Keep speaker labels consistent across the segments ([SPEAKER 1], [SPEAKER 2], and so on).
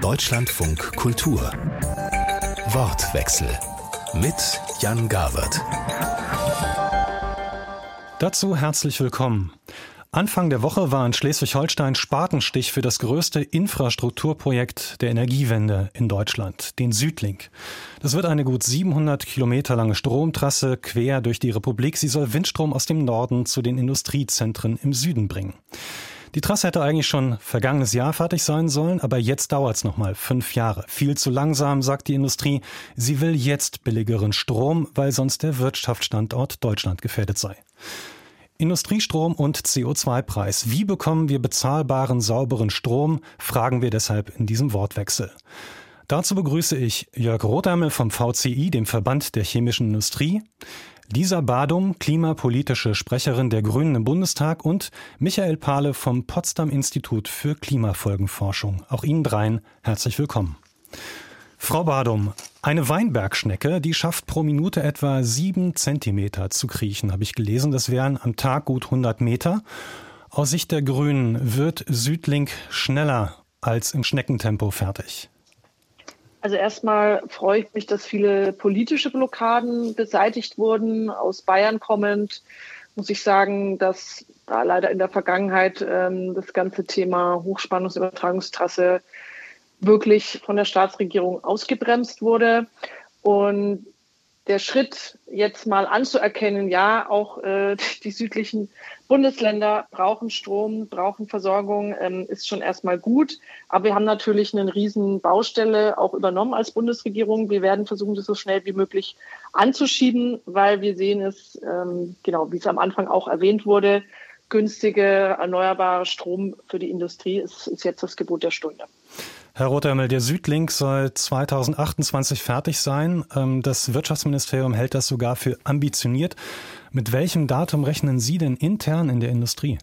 [SPEAKER 1] Deutschlandfunk Kultur. Wortwechsel mit Jan Gawert.
[SPEAKER 2] Dazu herzlich willkommen. Anfang der Woche war in Schleswig-Holstein Spatenstich für das größte Infrastrukturprojekt der Energiewende in Deutschland, den Südlink. Das wird eine gut 700 Kilometer lange Stromtrasse quer durch die Republik. Sie soll Windstrom aus dem Norden zu den Industriezentren im Süden bringen. Die Trasse hätte eigentlich schon vergangenes Jahr fertig sein sollen, aber jetzt dauert es nochmal fünf Jahre. Viel zu langsam, sagt die Industrie. Sie will jetzt billigeren Strom, weil sonst der Wirtschaftsstandort Deutschland gefährdet sei. Industriestrom und CO2-Preis. Wie bekommen wir bezahlbaren, sauberen Strom? Fragen wir deshalb in diesem Wortwechsel. Dazu begrüße ich Jörg Rothammel vom VCI, dem Verband der chemischen Industrie, Lisa Badum, klimapolitische Sprecherin der Grünen im Bundestag und Michael Pahle vom Potsdam Institut für Klimafolgenforschung. Auch Ihnen dreien herzlich willkommen. Frau Badum, eine Weinbergschnecke, die schafft pro Minute etwa sieben Zentimeter zu kriechen, habe ich gelesen. Das wären am Tag gut 100 Meter. Aus Sicht der Grünen wird Südlink schneller als im Schneckentempo fertig.
[SPEAKER 3] Also erstmal freue ich mich, dass viele politische Blockaden beseitigt wurden. Aus Bayern kommend muss ich sagen, dass da leider in der Vergangenheit ähm, das ganze Thema Hochspannungsübertragungstrasse wirklich von der Staatsregierung ausgebremst wurde. Und der Schritt jetzt mal anzuerkennen, ja, auch äh, die südlichen Bundesländer brauchen Strom, brauchen Versorgung, ähm, ist schon erstmal gut. Aber wir haben natürlich eine riesen Baustelle auch übernommen als Bundesregierung. Wir werden versuchen, das so schnell wie möglich anzuschieben, weil wir sehen es, ähm, genau, wie es am Anfang auch erwähnt wurde, günstige, erneuerbare Strom für die Industrie ist, ist jetzt das Gebot der Stunde.
[SPEAKER 2] Herr Rothermel, der Südlink soll 2028 fertig sein. Ähm, das Wirtschaftsministerium hält das sogar für ambitioniert. Mit welchem Datum rechnen Sie denn intern in der Industrie?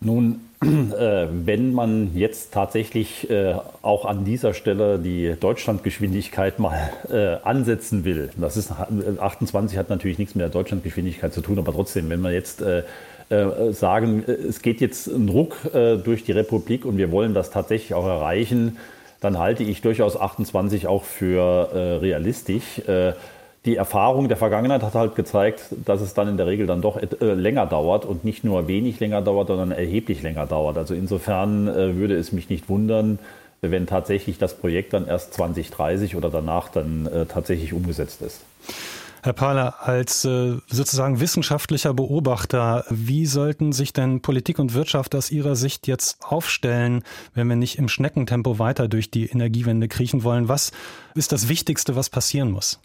[SPEAKER 4] Nun, äh, wenn man jetzt tatsächlich äh, auch an dieser Stelle die Deutschlandgeschwindigkeit mal äh, ansetzen will, das ist 28 hat natürlich nichts mit der Deutschlandgeschwindigkeit zu tun, aber trotzdem, wenn man jetzt sagen, es geht jetzt ein Ruck durch die Republik und wir wollen das tatsächlich auch erreichen, dann halte ich durchaus 28 auch für äh, realistisch. Äh, die Erfahrung der Vergangenheit hat halt gezeigt, dass es dann in der Regel dann doch äh, länger dauert und nicht nur wenig länger dauert, sondern erheblich länger dauert. Also insofern äh, würde es mich nicht wundern, wenn tatsächlich das Projekt dann erst 2030 oder danach dann äh, tatsächlich umgesetzt ist.
[SPEAKER 2] Herr Pahler, als äh, sozusagen wissenschaftlicher Beobachter, wie sollten sich denn Politik und Wirtschaft aus Ihrer Sicht jetzt aufstellen, wenn wir nicht im Schneckentempo weiter durch die Energiewende kriechen wollen? Was ist das Wichtigste, was passieren muss?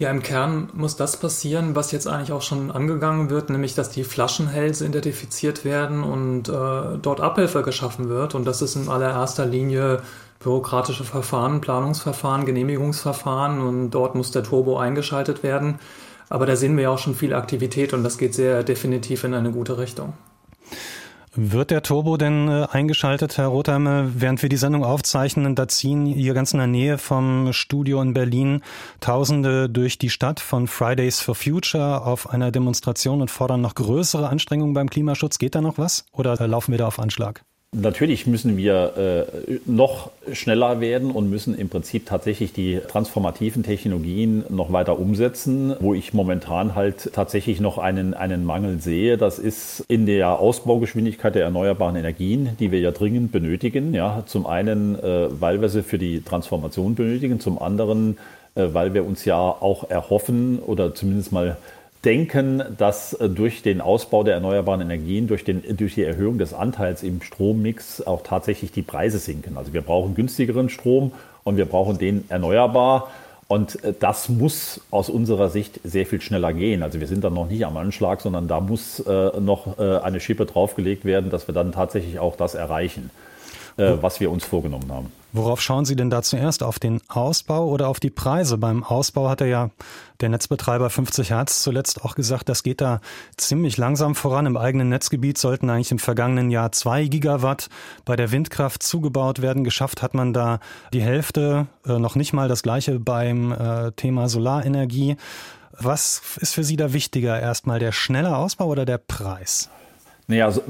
[SPEAKER 5] Ja, im Kern muss das passieren, was jetzt eigentlich auch schon angegangen wird, nämlich dass die Flaschenhälse identifiziert werden und äh, dort Abhilfe geschaffen wird. Und das ist in allererster Linie bürokratische Verfahren, Planungsverfahren, Genehmigungsverfahren und dort muss der Turbo eingeschaltet werden. Aber da sehen wir ja auch schon viel Aktivität und das geht sehr definitiv in eine gute Richtung.
[SPEAKER 2] Wird der Turbo denn äh, eingeschaltet, Herr Rotheimer, während wir die Sendung aufzeichnen? Da ziehen hier ganz in der Nähe vom Studio in Berlin Tausende durch die Stadt von Fridays for Future auf einer Demonstration und fordern noch größere Anstrengungen beim Klimaschutz. Geht da noch was oder laufen wir da auf Anschlag?
[SPEAKER 4] Natürlich müssen wir äh, noch schneller werden und müssen im Prinzip tatsächlich die transformativen Technologien noch weiter umsetzen. Wo ich momentan halt tatsächlich noch einen, einen Mangel sehe, das ist in der Ausbaugeschwindigkeit der erneuerbaren Energien, die wir ja dringend benötigen. Ja, zum einen, äh, weil wir sie für die Transformation benötigen, zum anderen, äh, weil wir uns ja auch erhoffen oder zumindest mal denken, dass äh, durch den Ausbau der erneuerbaren Energien, durch, den, durch die Erhöhung des Anteils im Strommix auch tatsächlich die Preise sinken. Also wir brauchen günstigeren Strom und wir brauchen den erneuerbar. Und äh, das muss aus unserer Sicht sehr viel schneller gehen. Also wir sind dann noch nicht am Anschlag, sondern da muss äh, noch äh, eine Schippe draufgelegt werden, dass wir dann tatsächlich auch das erreichen, äh, was wir uns vorgenommen haben.
[SPEAKER 2] Worauf schauen Sie denn da zuerst? Auf den Ausbau oder auf die Preise? Beim Ausbau hat er ja der Netzbetreiber 50 Hertz zuletzt auch gesagt, das geht da ziemlich langsam voran. Im eigenen Netzgebiet sollten eigentlich im vergangenen Jahr zwei Gigawatt bei der Windkraft zugebaut werden. Geschafft hat man da die Hälfte, äh, noch nicht mal das gleiche beim äh, Thema Solarenergie. Was ist für Sie da wichtiger? Erstmal der schnelle Ausbau oder der Preis?
[SPEAKER 4] Naja, also,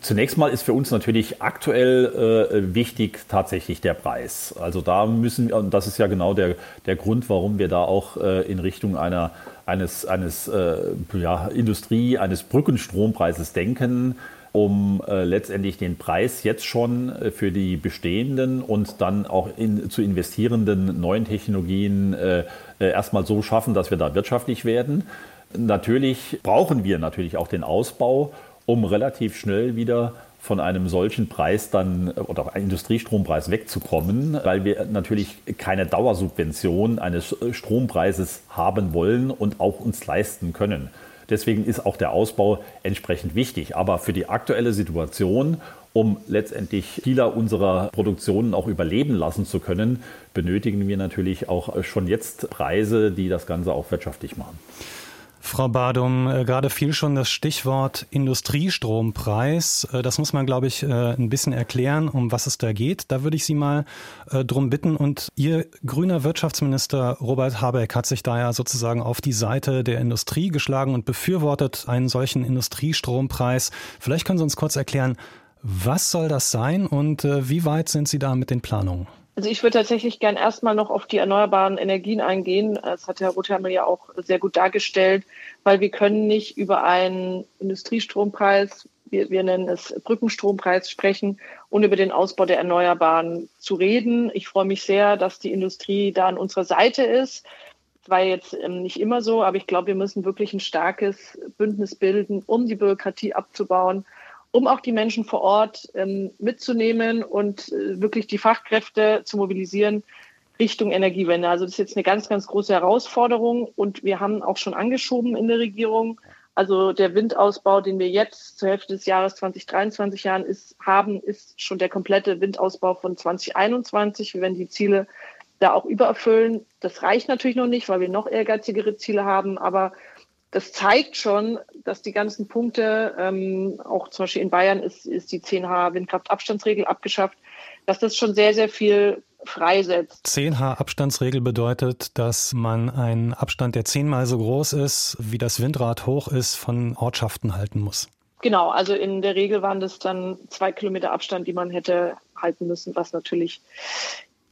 [SPEAKER 4] zunächst mal ist für uns natürlich aktuell äh, wichtig tatsächlich der Preis. Also da müssen wir, und das ist ja genau der, der Grund, warum wir da auch äh, in Richtung einer, eines, eines äh, ja, Industrie, eines Brückenstrompreises denken, um äh, letztendlich den Preis jetzt schon äh, für die bestehenden und dann auch in, zu investierenden neuen Technologien äh, erstmal so schaffen, dass wir da wirtschaftlich werden. Natürlich brauchen wir natürlich auch den Ausbau um relativ schnell wieder von einem solchen Preis dann oder Industriestrompreis wegzukommen, weil wir natürlich keine Dauersubvention eines Strompreises haben wollen und auch uns leisten können. Deswegen ist auch der Ausbau entsprechend wichtig. Aber für die aktuelle Situation, um letztendlich vieler unserer Produktionen auch überleben lassen zu können, benötigen wir natürlich auch schon jetzt Preise, die das Ganze auch wirtschaftlich machen.
[SPEAKER 2] Frau Badum, äh, gerade fiel schon das Stichwort Industriestrompreis. Äh, das muss man, glaube ich, äh, ein bisschen erklären, um was es da geht. Da würde ich Sie mal drum bitten. Und Ihr grüner Wirtschaftsminister Robert Habeck hat sich da ja sozusagen auf die Seite der Industrie geschlagen und befürwortet einen solchen Industriestrompreis. Vielleicht können Sie uns kurz erklären, was soll das sein und wie weit sind Sie da mit den Planungen?
[SPEAKER 3] Also ich würde tatsächlich gern erstmal noch auf die erneuerbaren Energien eingehen. Das hat Herr Rothamel ja auch sehr gut dargestellt, weil wir können nicht über einen Industriestrompreis, wir, wir nennen es Brückenstrompreis, sprechen, ohne über den Ausbau der Erneuerbaren zu reden. Ich freue mich sehr, dass die Industrie da an unserer Seite ist. Das war jetzt ähm, nicht immer so, aber ich glaube, wir müssen wirklich ein starkes Bündnis bilden, um die Bürokratie abzubauen um auch die Menschen vor Ort ähm, mitzunehmen und äh, wirklich die Fachkräfte zu mobilisieren Richtung Energiewende. Also das ist jetzt eine ganz, ganz große Herausforderung und wir haben auch schon angeschoben in der Regierung. Also der Windausbau, den wir jetzt zur Hälfte des Jahres 2023 Jahren ist, haben, ist schon der komplette Windausbau von 2021. Wir werden die Ziele da auch übererfüllen. Das reicht natürlich noch nicht, weil wir noch ehrgeizigere Ziele haben, aber das zeigt schon, dass die ganzen Punkte, ähm, auch zum Beispiel in Bayern ist, ist die 10H Windkraftabstandsregel abgeschafft, dass das schon sehr, sehr viel freisetzt.
[SPEAKER 2] 10H Abstandsregel bedeutet, dass man einen Abstand, der zehnmal so groß ist, wie das Windrad hoch ist, von Ortschaften halten muss.
[SPEAKER 3] Genau, also in der Regel waren das dann zwei Kilometer Abstand, die man hätte halten müssen, was natürlich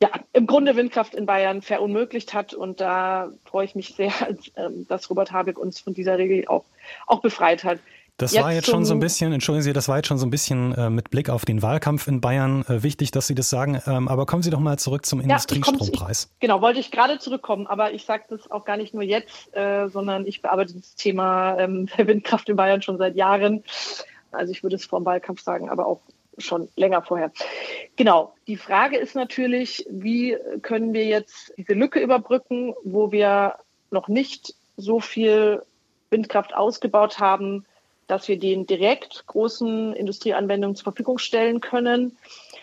[SPEAKER 3] ja, im Grunde Windkraft in Bayern verunmöglicht hat. Und da freue ich mich sehr, ähm, dass Robert Habeck uns von dieser Regel auch, auch befreit hat.
[SPEAKER 2] Das jetzt war jetzt schon so ein bisschen, entschuldigen Sie, das war jetzt schon so ein bisschen äh, mit Blick auf den Wahlkampf in Bayern äh, wichtig, dass Sie das sagen. Ähm, aber kommen Sie doch mal zurück zum Industriestrompreis.
[SPEAKER 3] Ja, ich, genau, wollte ich gerade zurückkommen, aber ich sage das auch gar nicht nur jetzt, äh, sondern ich bearbeite das Thema ähm, Windkraft in Bayern schon seit Jahren. Also ich würde es vor dem Wahlkampf sagen, aber auch schon länger vorher. Genau. Die Frage ist natürlich, wie können wir jetzt diese Lücke überbrücken, wo wir noch nicht so viel Windkraft ausgebaut haben, dass wir den direkt großen Industrieanwendungen zur Verfügung stellen können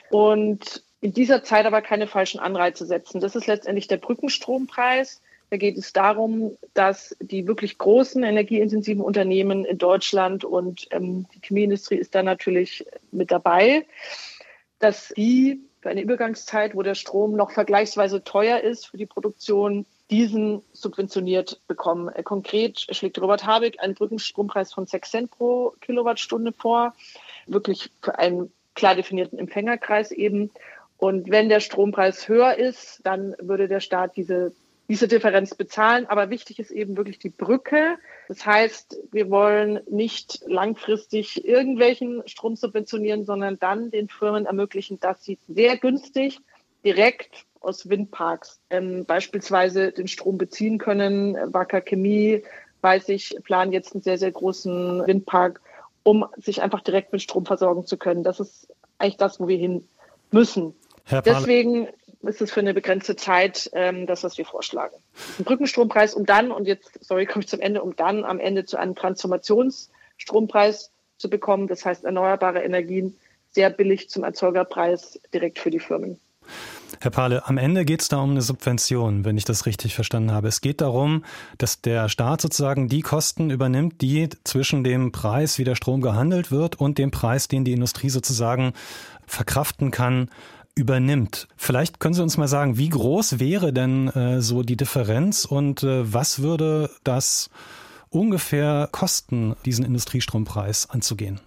[SPEAKER 3] und in dieser Zeit aber keine falschen Anreize setzen. Das ist letztendlich der Brückenstrompreis. Da geht es darum, dass die wirklich großen energieintensiven Unternehmen in Deutschland und ähm, die Chemieindustrie ist da natürlich mit dabei, dass die für eine Übergangszeit, wo der Strom noch vergleichsweise teuer ist für die Produktion, diesen subventioniert bekommen. Äh, konkret schlägt Robert Habeck einen Brückenstrompreis von 6 Cent pro Kilowattstunde vor, wirklich für einen klar definierten Empfängerkreis eben. Und wenn der Strompreis höher ist, dann würde der Staat diese diese Differenz bezahlen. Aber wichtig ist eben wirklich die Brücke. Das heißt, wir wollen nicht langfristig irgendwelchen Strom subventionieren, sondern dann den Firmen ermöglichen, dass sie sehr günstig direkt aus Windparks ähm, beispielsweise den Strom beziehen können. Wacker Chemie, weiß ich, planen jetzt einen sehr, sehr großen Windpark, um sich einfach direkt mit Strom versorgen zu können. Das ist eigentlich das, wo wir hin müssen. Deswegen ist es für eine begrenzte Zeit ähm, das, was wir vorschlagen. Ein Brückenstrompreis, um dann, und jetzt, sorry, komme ich zum Ende, um dann am Ende zu einem Transformationsstrompreis zu bekommen. Das heißt, erneuerbare Energien sehr billig zum Erzeugerpreis direkt für die Firmen.
[SPEAKER 2] Herr Pahle, am Ende geht es da um eine Subvention, wenn ich das richtig verstanden habe. Es geht darum, dass der Staat sozusagen die Kosten übernimmt, die zwischen dem Preis, wie der Strom gehandelt wird, und dem Preis, den die Industrie sozusagen verkraften kann, übernimmt. Vielleicht können Sie uns mal sagen, wie groß wäre denn äh, so die Differenz und äh, was würde das ungefähr kosten, diesen Industriestrompreis anzugehen?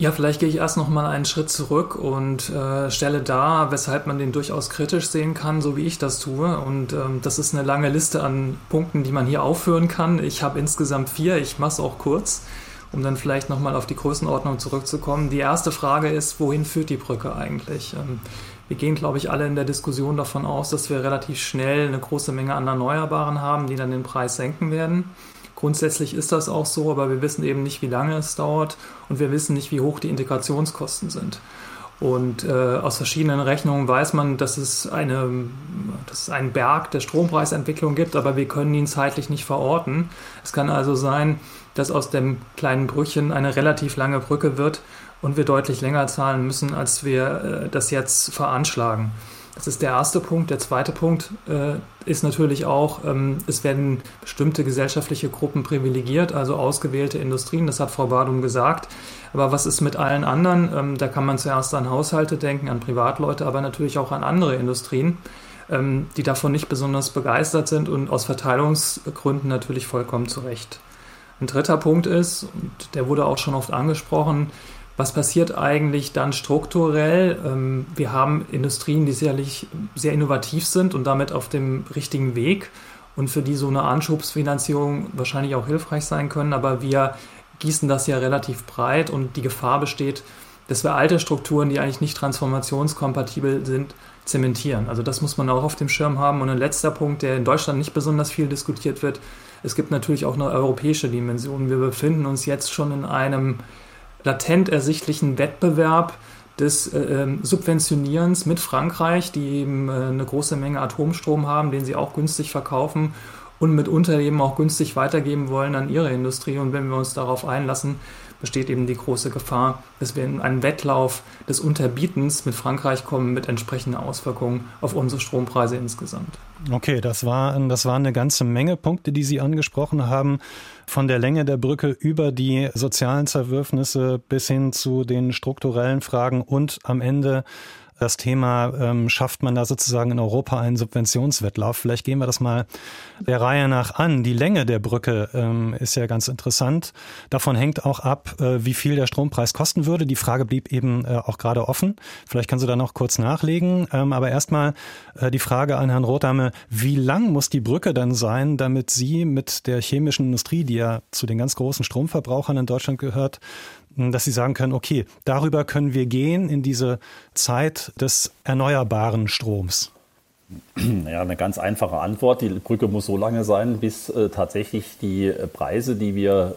[SPEAKER 5] Ja, vielleicht gehe ich erst noch mal einen Schritt zurück und äh, stelle dar, weshalb man den durchaus kritisch sehen kann, so wie ich das tue. Und ähm, das ist eine lange Liste an Punkten, die man hier aufführen kann. Ich habe insgesamt vier, ich mache es auch kurz, um dann vielleicht noch mal auf die Größenordnung zurückzukommen. Die erste Frage ist, wohin führt die Brücke eigentlich? Ähm, wir gehen, glaube ich, alle in der Diskussion davon aus, dass wir relativ schnell eine große Menge an Erneuerbaren haben, die dann den Preis senken werden. Grundsätzlich ist das auch so, aber wir wissen eben nicht, wie lange es dauert und wir wissen nicht, wie hoch die Integrationskosten sind. Und äh, aus verschiedenen Rechnungen weiß man, dass es, eine, dass es einen Berg der Strompreisentwicklung gibt, aber wir können ihn zeitlich nicht verorten. Es kann also sein, dass aus dem kleinen Brückchen eine relativ lange Brücke wird und wir deutlich länger zahlen müssen, als wir äh, das jetzt veranschlagen. Das ist der erste Punkt. Der zweite Punkt äh, ist natürlich auch, ähm, es werden bestimmte gesellschaftliche Gruppen privilegiert, also ausgewählte Industrien, das hat Frau Badum gesagt. Aber was ist mit allen anderen? Ähm, da kann man zuerst an Haushalte denken, an Privatleute, aber natürlich auch an andere Industrien, ähm, die davon nicht besonders begeistert sind und aus Verteilungsgründen natürlich vollkommen zu Recht. Ein dritter Punkt ist, und der wurde auch schon oft angesprochen, was passiert eigentlich dann strukturell? Ähm, wir haben Industrien, die sicherlich sehr innovativ sind und damit auf dem richtigen Weg und für die so eine Anschubsfinanzierung wahrscheinlich auch hilfreich sein können. Aber wir gießen das ja relativ breit und die Gefahr besteht, dass wir alte Strukturen, die eigentlich nicht transformationskompatibel sind, zementieren. Also das muss man auch auf dem Schirm haben. Und ein letzter Punkt, der in Deutschland nicht besonders viel diskutiert wird, es gibt natürlich auch eine europäische Dimension. Wir befinden uns jetzt schon in einem latent ersichtlichen Wettbewerb des äh, ähm, Subventionierens mit Frankreich, die eben äh, eine große Menge Atomstrom haben, den sie auch günstig verkaufen und mitunter eben auch günstig weitergeben wollen an ihre Industrie. Und wenn wir uns darauf einlassen, besteht eben die große Gefahr, dass wir in einen Wettlauf des Unterbietens mit Frankreich kommen, mit entsprechenden Auswirkungen auf unsere Strompreise insgesamt.
[SPEAKER 2] Okay, das war, das waren eine ganze Menge Punkte, die Sie angesprochen haben. Von der Länge der Brücke über die sozialen Zerwürfnisse bis hin zu den strukturellen Fragen und am Ende das Thema, ähm, schafft man da sozusagen in Europa einen Subventionswettlauf? Vielleicht gehen wir das mal der Reihe nach an. Die Länge der Brücke ähm, ist ja ganz interessant. Davon hängt auch ab, äh, wie viel der Strompreis kosten würde. Die Frage blieb eben äh, auch gerade offen. Vielleicht kannst du da noch kurz nachlegen. Ähm, aber erstmal äh, die Frage an Herrn Rothamme, wie lang muss die Brücke dann sein, damit Sie mit der chemischen Industrie, die ja zu den ganz großen Stromverbrauchern in Deutschland gehört, dass sie sagen können, okay, darüber können wir gehen in diese Zeit des erneuerbaren Stroms?
[SPEAKER 4] Ja, eine ganz einfache Antwort. Die Brücke muss so lange sein, bis äh, tatsächlich die Preise, die wir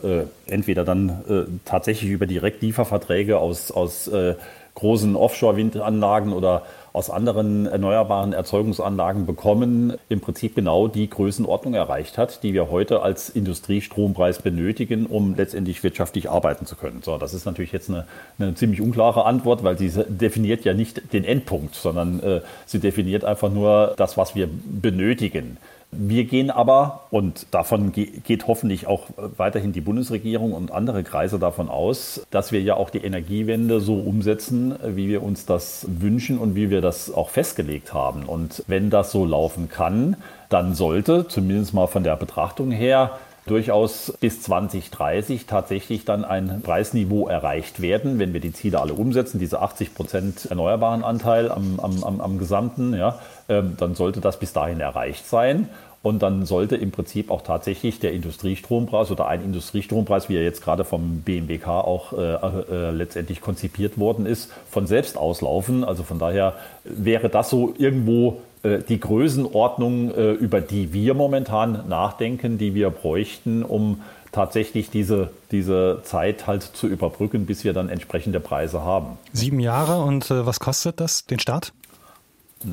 [SPEAKER 4] äh, entweder dann äh, tatsächlich über Direktlieferverträge aus, aus äh, großen Offshore-Windanlagen oder aus anderen erneuerbaren Erzeugungsanlagen bekommen, im Prinzip genau die Größenordnung erreicht hat, die wir heute als Industriestrompreis benötigen, um letztendlich wirtschaftlich arbeiten zu können. So, das ist natürlich jetzt eine, eine ziemlich unklare Antwort, weil sie definiert ja nicht den Endpunkt, sondern äh, sie definiert einfach nur das, was wir benötigen. Wir gehen aber, und davon geht hoffentlich auch weiterhin die Bundesregierung und andere Kreise davon aus, dass wir ja auch die Energiewende so umsetzen, wie wir uns das wünschen und wie wir das auch festgelegt haben. Und wenn das so laufen kann, dann sollte, zumindest mal von der Betrachtung her, durchaus bis 2030 tatsächlich dann ein Preisniveau erreicht werden, wenn wir die Ziele alle umsetzen, diese 80 Prozent erneuerbaren Anteil am, am, am, am Gesamten, ja, ähm, dann sollte das bis dahin erreicht sein. Und dann sollte im Prinzip auch tatsächlich der Industriestrompreis oder ein Industriestrompreis, wie er jetzt gerade vom BMWK auch äh, äh, letztendlich konzipiert worden ist, von selbst auslaufen. Also von daher wäre das so irgendwo äh, die Größenordnung, äh, über die wir momentan nachdenken, die wir bräuchten, um tatsächlich diese, diese Zeit halt zu überbrücken, bis wir dann entsprechende Preise haben.
[SPEAKER 2] Sieben Jahre und äh, was kostet das, den Start?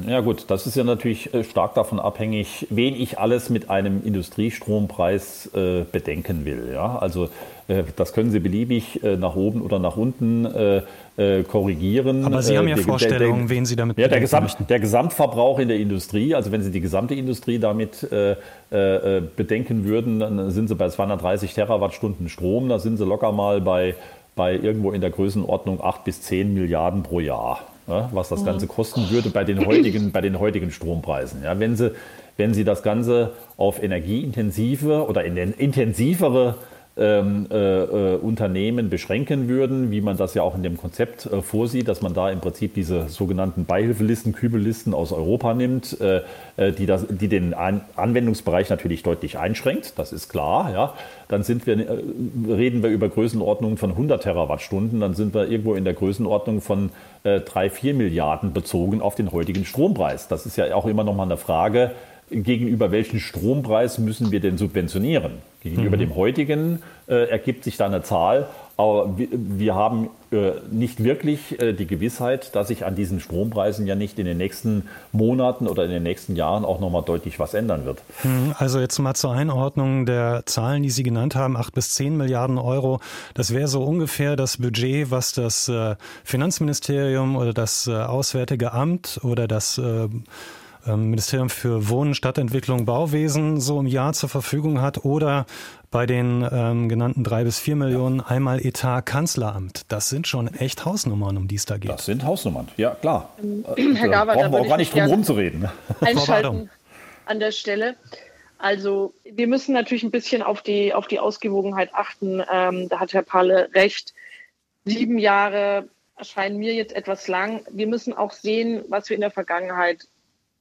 [SPEAKER 4] Ja gut, das ist ja natürlich äh, stark davon abhängig, wen ich alles mit einem Industriestrompreis äh, bedenken will. Ja? Also äh, das können Sie beliebig äh, nach oben oder nach unten äh, äh, korrigieren.
[SPEAKER 2] Aber Sie haben ja der, Vorstellungen, der, wen Sie damit
[SPEAKER 4] ja, der, Gesamt, der Gesamtverbrauch in der Industrie, also wenn Sie die gesamte Industrie damit bedenken würden, dann sind Sie bei 230 Terawattstunden Strom, da sind Sie locker mal bei, bei irgendwo in der Größenordnung 8 bis 10 Milliarden pro Jahr ja, was das Ganze kosten würde bei den heutigen, bei den heutigen Strompreisen. Ja, wenn, Sie, wenn Sie das Ganze auf energieintensive oder in den intensivere ähm, äh, äh, Unternehmen beschränken würden, wie man das ja auch in dem Konzept äh, vorsieht, dass man da im Prinzip diese sogenannten Beihilfelisten, Kübellisten aus Europa nimmt, äh, äh die, das, die den An Anwendungsbereich natürlich deutlich einschränkt, das ist klar. Ja. Dann sind wir, äh, reden wir über Größenordnungen von 100 Terawattstunden, dann sind wir irgendwo in der Größenordnung von äh, 3, 4 Milliarden bezogen auf den heutigen Strompreis. Das ist ja auch immer noch mal eine Frage, gegenüber welchen Strompreis müssen wir denn subventionieren? Gegenüber mhm. dem heutigen äh, ergibt sich da eine Zahl, aber wir, wir haben äh, nicht wirklich äh, die Gewissheit, dass sich an diesen Strompreisen ja nicht in den nächsten Monaten oder in den nächsten Jahren auch nochmal deutlich was ändern wird.
[SPEAKER 2] Mhm. Also jetzt mal zur Einordnung der Zahlen, die Sie genannt haben, acht bis zehn Milliarden Euro. Das wäre so ungefähr das Budget, was das äh, Finanzministerium oder das äh, Auswärtige Amt oder das äh, Ministerium für Wohnen, Stadtentwicklung, Bauwesen so im Jahr zur Verfügung hat oder bei den ähm, genannten drei bis vier Millionen einmal Etat Kanzleramt. Das sind schon echt Hausnummern, um die es da geht.
[SPEAKER 4] Das sind Hausnummern, ja klar.
[SPEAKER 3] Ähm, Herr Gaber, brauchen
[SPEAKER 4] wir auch gar nicht drum rumzureden.
[SPEAKER 3] Einschalten an der Stelle. Also wir müssen natürlich ein bisschen auf die, auf die Ausgewogenheit achten. Ähm, da hat Herr Palle recht. Sieben Jahre erscheinen mir jetzt etwas lang. Wir müssen auch sehen, was wir in der Vergangenheit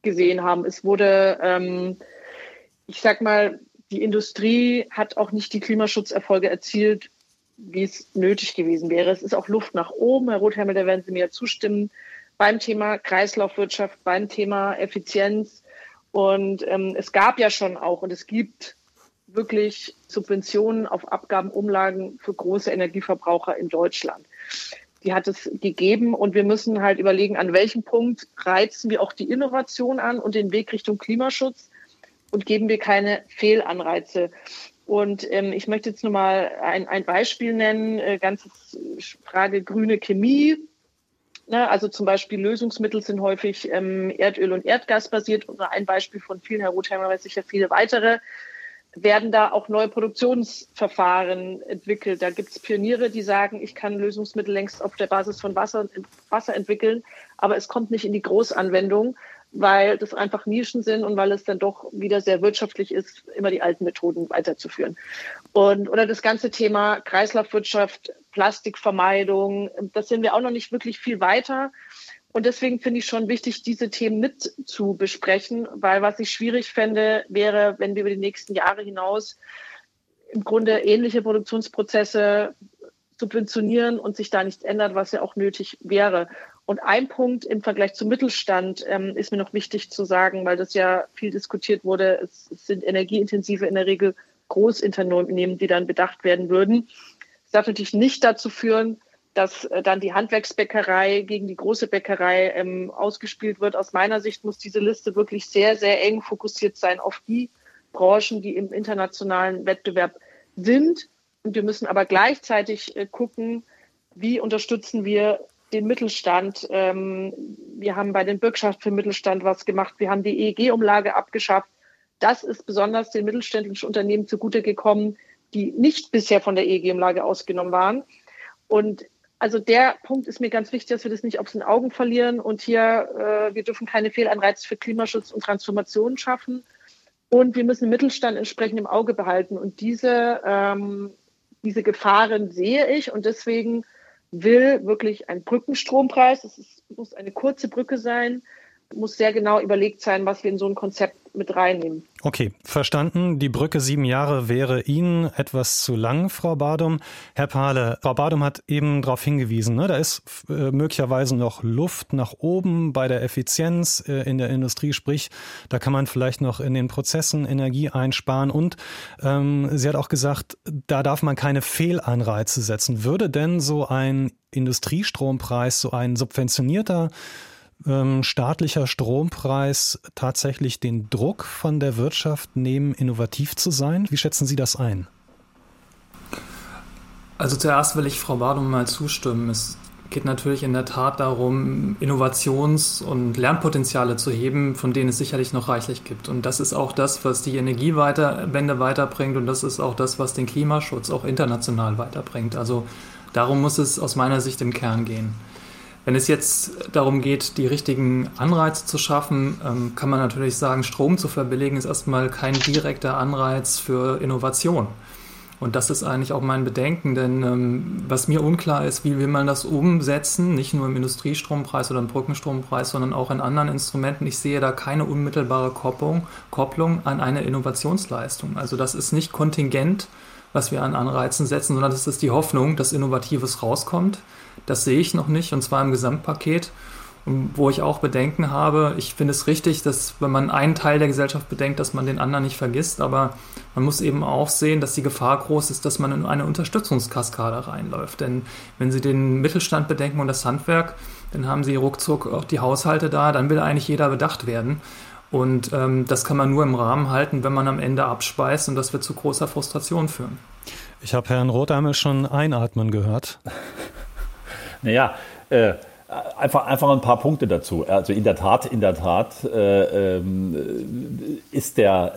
[SPEAKER 3] gesehen haben. Es wurde, ähm, ich sag mal, die Industrie hat auch nicht die Klimaschutzerfolge erzielt, wie es nötig gewesen wäre. Es ist auch Luft nach oben. Herr Rothhermel, da werden Sie mir zustimmen, beim Thema Kreislaufwirtschaft, beim Thema Effizienz. Und ähm, es gab ja schon auch und es gibt wirklich Subventionen auf Abgabenumlagen für große Energieverbraucher in Deutschland die hat es gegeben und wir müssen halt überlegen, an welchem Punkt reizen wir auch die Innovation an und den Weg Richtung Klimaschutz und geben wir keine Fehlanreize. Und ähm, ich möchte jetzt nur mal ein, ein Beispiel nennen, äh, ganze Frage grüne Chemie. Ne, also zum Beispiel Lösungsmittel sind häufig ähm, Erdöl- und Erdgas basiert. Oder ein Beispiel von vielen, Herr Rothheimer weiß sicher viele weitere werden da auch neue Produktionsverfahren entwickelt. Da gibt es Pioniere, die sagen, ich kann Lösungsmittel längst auf der Basis von Wasser, Wasser entwickeln, aber es kommt nicht in die Großanwendung, weil das einfach Nischen sind und weil es dann doch wieder sehr wirtschaftlich ist, immer die alten Methoden weiterzuführen. Und oder das ganze Thema Kreislaufwirtschaft, Plastikvermeidung, das sind wir auch noch nicht wirklich viel weiter. Und deswegen finde ich schon wichtig, diese Themen mit zu besprechen, weil was ich schwierig fände, wäre, wenn wir über die nächsten Jahre hinaus im Grunde ähnliche Produktionsprozesse subventionieren und sich da nichts ändert, was ja auch nötig wäre. Und ein Punkt im Vergleich zum Mittelstand ähm, ist mir noch wichtig zu sagen, weil das ja viel diskutiert wurde. Es, es sind energieintensive in der Regel Großunternehmen, die dann bedacht werden würden. Das darf natürlich nicht dazu führen, dass äh, dann die Handwerksbäckerei gegen die große Bäckerei ähm, ausgespielt wird. Aus meiner Sicht muss diese Liste wirklich sehr, sehr eng fokussiert sein auf die Branchen, die im internationalen Wettbewerb sind. Und wir müssen aber gleichzeitig äh, gucken, wie unterstützen wir den Mittelstand. Ähm, wir haben bei den Bürgschaften für Mittelstand was gemacht. Wir haben die EEG-Umlage abgeschafft. Das ist besonders den mittelständischen Unternehmen zugute gekommen, die nicht bisher von der EEG-Umlage ausgenommen waren. Und also der Punkt ist mir ganz wichtig, dass wir das nicht aus den Augen verlieren. Und hier, äh, wir dürfen keine Fehlanreize für Klimaschutz und Transformation schaffen. Und wir müssen den Mittelstand entsprechend im Auge behalten. Und diese, ähm, diese Gefahren sehe ich. Und deswegen will wirklich ein Brückenstrompreis, es muss eine kurze Brücke sein, muss sehr genau überlegt sein, was wir in so ein Konzept mit reinnehmen.
[SPEAKER 2] Okay, verstanden. Die Brücke sieben Jahre wäre Ihnen etwas zu lang, Frau Badum. Herr Pahle, Frau Badum hat eben darauf hingewiesen, ne, da ist äh, möglicherweise noch Luft nach oben bei der Effizienz äh, in der Industrie, sprich, da kann man vielleicht noch in den Prozessen Energie einsparen. Und ähm, sie hat auch gesagt, da darf man keine Fehlanreize setzen. Würde denn so ein Industriestrompreis, so ein subventionierter ähm, staatlicher Strompreis tatsächlich den Druck von der Wirtschaft nehmen, innovativ zu sein? Wie schätzen Sie das ein?
[SPEAKER 5] Also zuerst will ich Frau Badum mal zustimmen. Es geht natürlich in der Tat darum, Innovations- und Lernpotenziale zu heben, von denen es sicherlich noch reichlich gibt. Und das ist auch das, was die Energiewende weiterbringt und das ist auch das, was den Klimaschutz auch international weiterbringt. Also darum muss es aus meiner Sicht im Kern gehen. Wenn es jetzt darum geht, die richtigen Anreize zu schaffen, ähm, kann man natürlich sagen, Strom zu verbilligen ist erstmal kein direkter Anreiz für Innovation. Und das ist eigentlich auch mein Bedenken, denn ähm, was mir unklar ist, wie will man das umsetzen, nicht nur im Industriestrompreis oder im Brückenstrompreis, sondern auch in anderen Instrumenten. Ich sehe da keine unmittelbare Kopplung, Kopplung an eine Innovationsleistung. Also das ist nicht kontingent, was wir an Anreizen setzen, sondern das ist die Hoffnung, dass Innovatives rauskommt. Das sehe ich noch nicht, und zwar im Gesamtpaket wo ich auch Bedenken habe. Ich finde es richtig, dass wenn man einen Teil der Gesellschaft bedenkt, dass man den anderen nicht vergisst, aber man muss eben auch sehen, dass die Gefahr groß ist, dass man in eine Unterstützungskaskade reinläuft. Denn wenn Sie den Mittelstand bedenken und das Handwerk, dann haben Sie ruckzuck auch die Haushalte da, dann will eigentlich jeder bedacht werden. Und ähm, das kann man nur im Rahmen halten, wenn man am Ende abspeist und das wird zu großer Frustration führen.
[SPEAKER 2] Ich habe Herrn Rothheimel schon einatmen gehört.
[SPEAKER 4] naja, äh, Einfach, einfach ein paar Punkte dazu. Also in der Tat, in der Tat äh, ähm, ist der,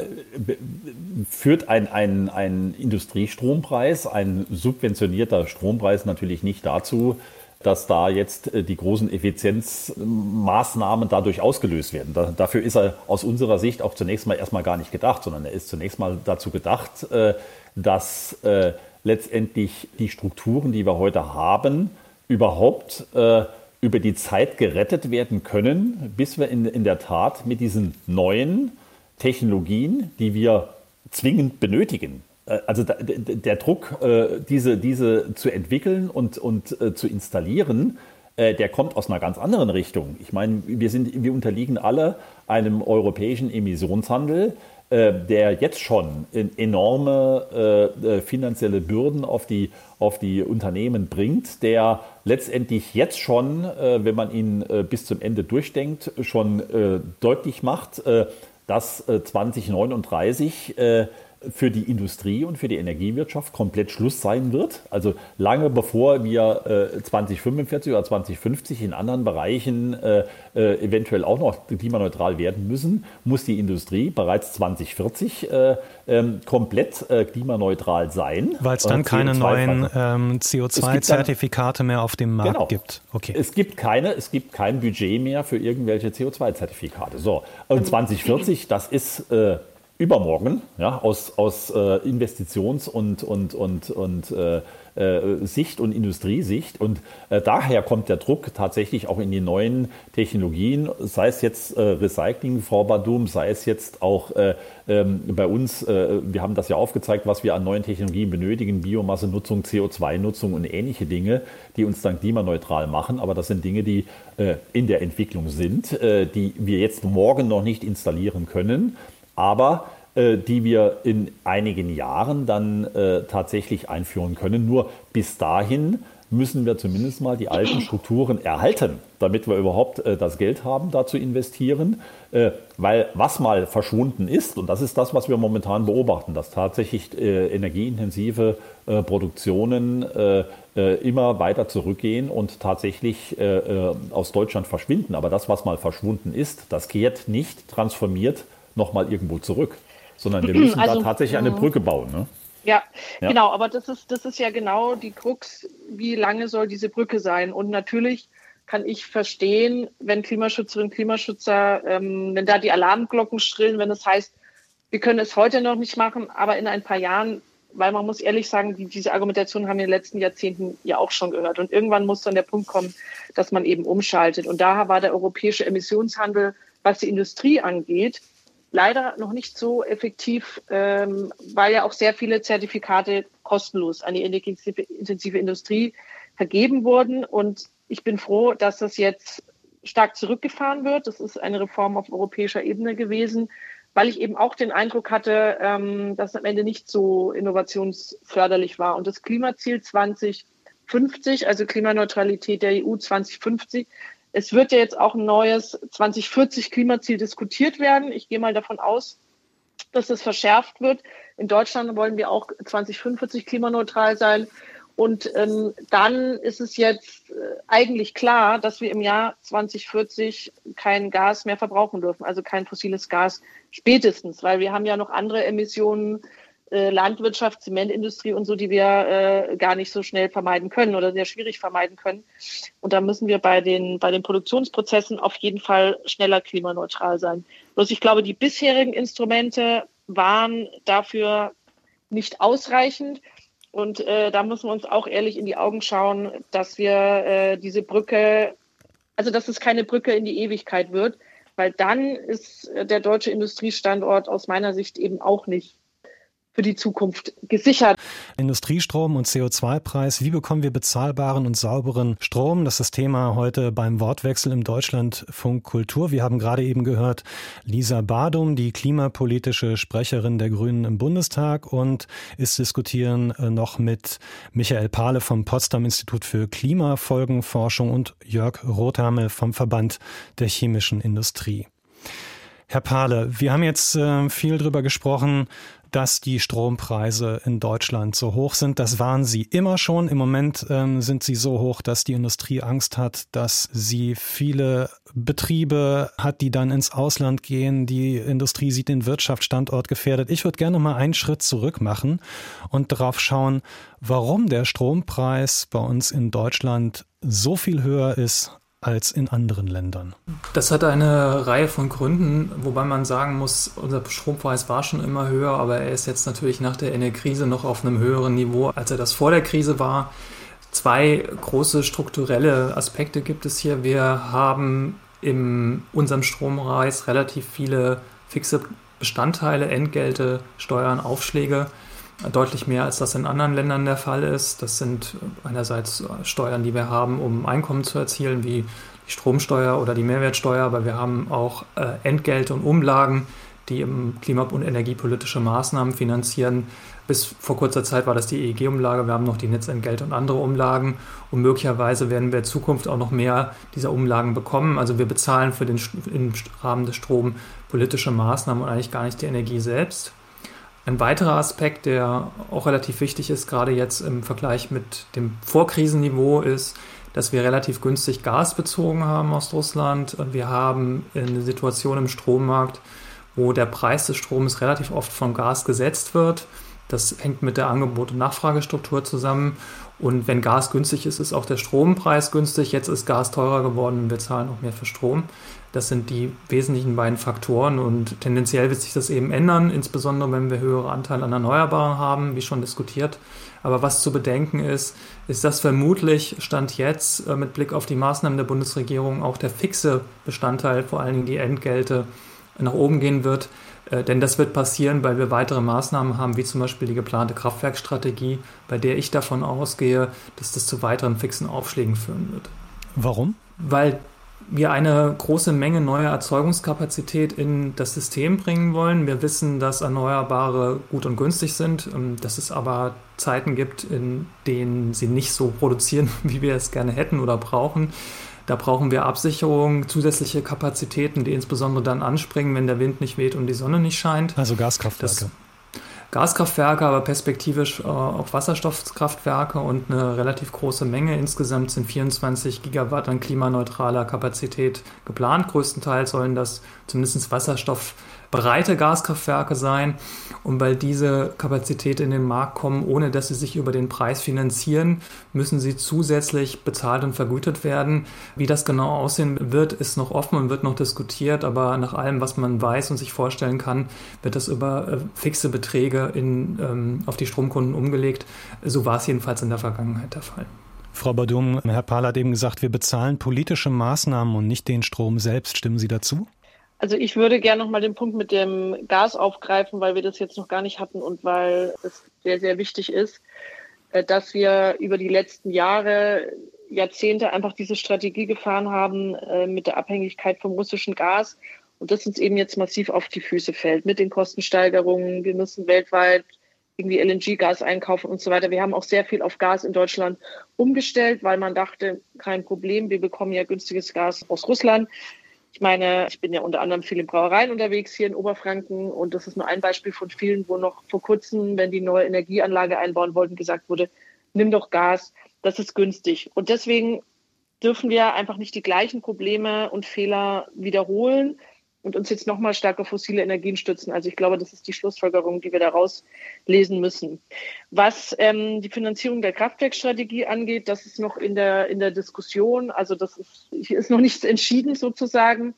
[SPEAKER 4] führt ein, ein, ein Industriestrompreis, ein subventionierter Strompreis natürlich nicht dazu, dass da jetzt äh, die großen Effizienzmaßnahmen dadurch ausgelöst werden. Da, dafür ist er aus unserer Sicht auch zunächst mal erstmal gar nicht gedacht, sondern er ist zunächst mal dazu gedacht, äh, dass äh, letztendlich die Strukturen, die wir heute haben, überhaupt über die Zeit gerettet werden können, bis wir in, in der Tat mit diesen neuen Technologien, die wir zwingend benötigen, also der, Druck, äh, diese, diese zu entwickeln und, und äh, zu installieren, der kommt aus einer ganz anderen Richtung. Ich meine, wir, sind, wir unterliegen alle einem europäischen Emissionshandel, der jetzt schon enorme finanzielle Bürden auf die, auf die Unternehmen bringt, der letztendlich jetzt schon, äh, wenn man ihn äh, bis zum Ende durchdenkt, schon äh, deutlich macht, dass 2039 für die Industrie und für die Energiewirtschaft komplett Schluss sein wird. Also lange bevor wir äh, 2045 oder 2050 in anderen Bereichen äh, äh, eventuell auch noch klimaneutral werden müssen, muss die Industrie bereits 2040 äh, ähm, komplett äh, klimaneutral sein.
[SPEAKER 2] Weil es dann keine neuen ähm, CO2-Zertifikate mehr auf dem Markt
[SPEAKER 4] genau.
[SPEAKER 2] gibt.
[SPEAKER 4] Okay. Es gibt keine, es gibt kein Budget mehr für irgendwelche CO2-Zertifikate. So, und 2040, das ist äh, übermorgen, ja, aus, aus äh, Investitions- und, und, und, und äh, äh, Sicht und Industriesicht. Und äh, daher kommt der Druck tatsächlich auch in die neuen Technologien, sei es jetzt äh, Recycling, Frau Badum, sei es jetzt auch äh, ähm, bei uns, wir haben das ja aufgezeigt, was wir an neuen Technologien benötigen, Biomassenutzung, CO2-Nutzung und ähnliche Dinge, die uns dann klimaneutral machen. Aber das sind Dinge, die in der Entwicklung sind, die wir jetzt morgen noch nicht installieren können aber äh, die wir in einigen Jahren dann äh, tatsächlich einführen können. Nur bis dahin müssen wir zumindest mal die alten Strukturen erhalten, damit wir überhaupt äh, das Geld haben, da zu investieren. Äh, weil was mal verschwunden ist, und das ist das, was wir momentan beobachten, dass tatsächlich äh, energieintensive äh, Produktionen immer weiter zurückgehen und tatsächlich aus Deutschland verschwinden. Aber das, was mal verschwunden ist, das kehrt nicht transformiert nochmal irgendwo zurück, sondern wir müssen also, da tatsächlich eine Brücke bauen. Ne?
[SPEAKER 3] Ja, ja, genau, aber das ist, das ist ja genau die Krux, wie lange soll diese Brücke sein? Und natürlich kann ich verstehen, wenn Klimaschützerinnen und Klimaschützer, ähm, wenn da die Alarmglocken schrillen, wenn es das heißt, wir können es heute noch nicht machen, aber in ein paar Jahren, weil man muss ehrlich sagen, die, diese Argumentation haben wir in den letzten Jahrzehnten ja auch schon gehört. Und irgendwann muss dann der Punkt kommen, dass man eben umschaltet. Und da war der europäische Emissionshandel, was die Industrie angeht, leider noch nicht so effektiv, ähm, weil ja auch sehr viele Zertifikate kostenlos an die energieintensive Industrie vergeben wurden. Und ich bin froh, dass das jetzt stark zurückgefahren wird. Das ist eine Reform auf europäischer Ebene gewesen, weil ich eben auch den Eindruck hatte, ähm, dass es am Ende nicht so innovationsförderlich war. Und das Klimaziel 2050, also Klimaneutralität der EU 2050, es wird ja jetzt auch ein neues 2040 Klimaziel diskutiert werden. Ich gehe mal davon aus, dass es verschärft wird. In Deutschland wollen wir auch 2045 klimaneutral sein. Und ähm, dann ist es jetzt äh, eigentlich klar, dass wir im Jahr 2040 kein Gas mehr verbrauchen dürfen, also kein fossiles Gas spätestens, weil wir haben ja noch andere Emissionen äh, Landwirtschaft, Zementindustrie und so, die wir äh, gar nicht so schnell vermeiden können oder sehr schwierig vermeiden können. Und da müssen wir bei den, bei den Produktionsprozessen auf jeden Fall schneller klimaneutral sein. Bloß ich glaube, die bisherigen Instrumente waren dafür nicht ausreichend. Und äh, da müssen wir uns auch ehrlich in die Augen schauen, dass wir äh, diese Brücke, also dass es keine Brücke in die Ewigkeit wird, weil dann ist der deutsche Industriestandort aus meiner Sicht eben auch nicht für die Zukunft gesichert.
[SPEAKER 2] Industriestrom und CO2-Preis. Wie bekommen wir bezahlbaren und sauberen Strom? Das ist das Thema heute beim Wortwechsel im Deutschlandfunk Kultur. Wir haben gerade eben gehört Lisa Badum, die klimapolitische Sprecherin der Grünen im Bundestag und ist diskutieren äh, noch mit Michael Pahle vom Potsdam Institut für Klimafolgenforschung und Jörg Rothamel vom Verband der chemischen Industrie. Herr Pahle, wir haben jetzt äh, viel darüber gesprochen, dass die Strompreise in Deutschland so hoch sind. Das waren sie immer schon. Im Moment ähm, sind sie so hoch, dass die Industrie Angst hat, dass sie viele Betriebe hat, die dann ins Ausland gehen. Die Industrie sieht den Wirtschaftsstandort gefährdet. Ich würde gerne mal einen Schritt zurück machen und darauf schauen, warum der Strompreis bei uns in Deutschland so viel höher ist als in anderen Ländern?
[SPEAKER 5] Das hat eine Reihe von Gründen, wobei man sagen muss, unser Strompreis war schon immer höher, aber er ist jetzt natürlich nach der Energiekrise noch auf einem höheren Niveau, als er das vor der Krise war. Zwei große strukturelle Aspekte gibt es hier. Wir haben in unserem Strompreis relativ viele fixe Bestandteile, Entgelte, Steuern, Aufschläge deutlich mehr, als das in anderen Ländern der Fall ist. Das sind einerseits Steuern, die wir haben, um Einkommen zu erzielen, wie die Stromsteuer oder die Mehrwertsteuer, aber wir haben auch äh, Entgelte und Umlagen, die im klima- und energiepolitische Maßnahmen finanzieren. Bis vor kurzer Zeit war das die EEG-Umlage. Wir haben noch die Netzentgelte und andere Umlagen. Und möglicherweise werden wir in Zukunft auch noch mehr dieser Umlagen bekommen. Also wir bezahlen für den im Rahmen des Strom politische Maßnahmen und eigentlich gar nicht die Energie selbst. Ein weiterer Aspekt, der auch relativ wichtig ist, gerade jetzt im Vergleich mit dem Vorkrisenniveau, ist, dass wir relativ günstig Gas bezogen haben aus Russland. Wir haben eine Situation im Strommarkt, wo der Preis des Stroms relativ oft vom Gas gesetzt wird. Das hängt mit der Angebot- und Nachfragestruktur zusammen. Und wenn Gas günstig ist, ist auch der Strompreis günstig. Jetzt ist Gas teurer geworden und wir zahlen auch mehr für Strom. Das sind die wesentlichen beiden Faktoren und tendenziell wird sich das eben ändern, insbesondere wenn wir höhere Anteile an Erneuerbaren haben, wie schon diskutiert. Aber was zu bedenken ist, ist, dass vermutlich Stand jetzt äh, mit Blick auf die Maßnahmen der Bundesregierung auch der fixe Bestandteil, vor allen Dingen die Entgelte, nach oben gehen wird. Äh, denn das wird passieren, weil wir weitere Maßnahmen haben, wie zum Beispiel die geplante Kraftwerkstrategie, bei der ich davon ausgehe, dass das zu weiteren fixen Aufschlägen führen wird.
[SPEAKER 2] Warum?
[SPEAKER 5] Weil wir eine große Menge neuer Erzeugungskapazität in das System bringen wollen. Wir wissen, dass Erneuerbare gut und günstig sind, ähm, dass es aber Zeiten gibt, in denen sie nicht so produzieren, wie wir es gerne hätten oder brauchen. Da brauchen wir Absicherung, zusätzliche Kapazitäten, die insbesondere dann anspringen, wenn der Wind nicht weht und die Sonne nicht scheint.
[SPEAKER 2] Also Gaskraftwerke. Das,
[SPEAKER 5] Gaskraftwerke, aber perspektivisch äh, auch Wasserstoffkraftwerke und eine relativ große Menge. Insgesamt sind 24 Gigawatt an klimaneutraler Kapazität geplant. Größtenteils sollen das zumindest Wasserstoff breite Gaskraftwerke sein. Und weil diese Kapazität in den Markt kommen, ohne dass sie sich über den Preis finanzieren, müssen sie zusätzlich bezahlt und vergütet werden. Wie das genau aussehen wird, ist noch offen und wird noch diskutiert. Aber nach allem, was man weiß und sich vorstellen kann, wird das über äh, fixe Beträge in, ähm, auf die Stromkunden umgelegt. So war es jedenfalls in der Vergangenheit der Fall.
[SPEAKER 2] Frau Badum, Herr Pahl hat eben gesagt, wir bezahlen politische Maßnahmen und nicht den Strom selbst. Stimmen Sie dazu?
[SPEAKER 3] Also ich würde gerne nochmal den Punkt mit dem Gas aufgreifen, weil wir das jetzt noch gar nicht hatten und weil es sehr, sehr wichtig ist, äh, dass wir über die letzten Jahre, Jahrzehnte einfach diese Strategie gefahren haben äh, mit der Abhängigkeit vom russischen Gas und das uns eben jetzt massiv auf die Füße fällt mit den Kostensteigerungen. Wir müssen weltweit irgendwie LNG-Gas einkaufen und so weiter. Wir haben auch sehr viel auf Gas in Deutschland umgestellt, weil man dachte, kein Problem, wir bekommen ja günstiges Gas aus Russland. Ich meine, ich bin ja unter anderem viel in Brauereien unterwegs hier in Oberfranken und das ist nur ein Beispiel von vielen, wo noch vor kurzem, wenn die neue Energieanlage einbauen wollten, gesagt wurde, nimm doch Gas, das ist günstig. Und deswegen dürfen wir einfach nicht die gleichen Probleme und Fehler wiederholen, und uns jetzt nochmal stärker fossile Energien stützen. Also ich glaube, das ist die Schlussfolgerung, die wir daraus lesen müssen. Was ähm, die Finanzierung der Kraftwerkstrategie angeht, das ist noch in der, in der Diskussion. Also das ist, hier ist noch nichts entschieden sozusagen,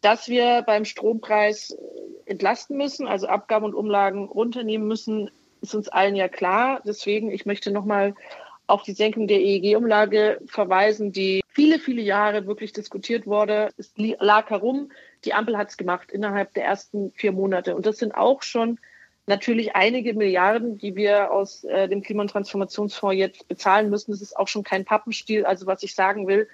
[SPEAKER 3] dass wir beim Strompreis entlasten müssen, also Abgaben und Umlagen runternehmen müssen, ist uns allen ja klar. Deswegen, ich möchte nochmal auf die Senkung der EEG-Umlage verweisen, die viele, viele Jahre wirklich diskutiert wurde. Es lag herum, die Ampel hat es gemacht innerhalb der ersten vier Monate. Und das sind auch schon natürlich einige Milliarden, die wir aus äh, dem Klima- und Transformationsfonds jetzt bezahlen müssen. Das ist auch schon kein Pappenstiel. Also was ich sagen will,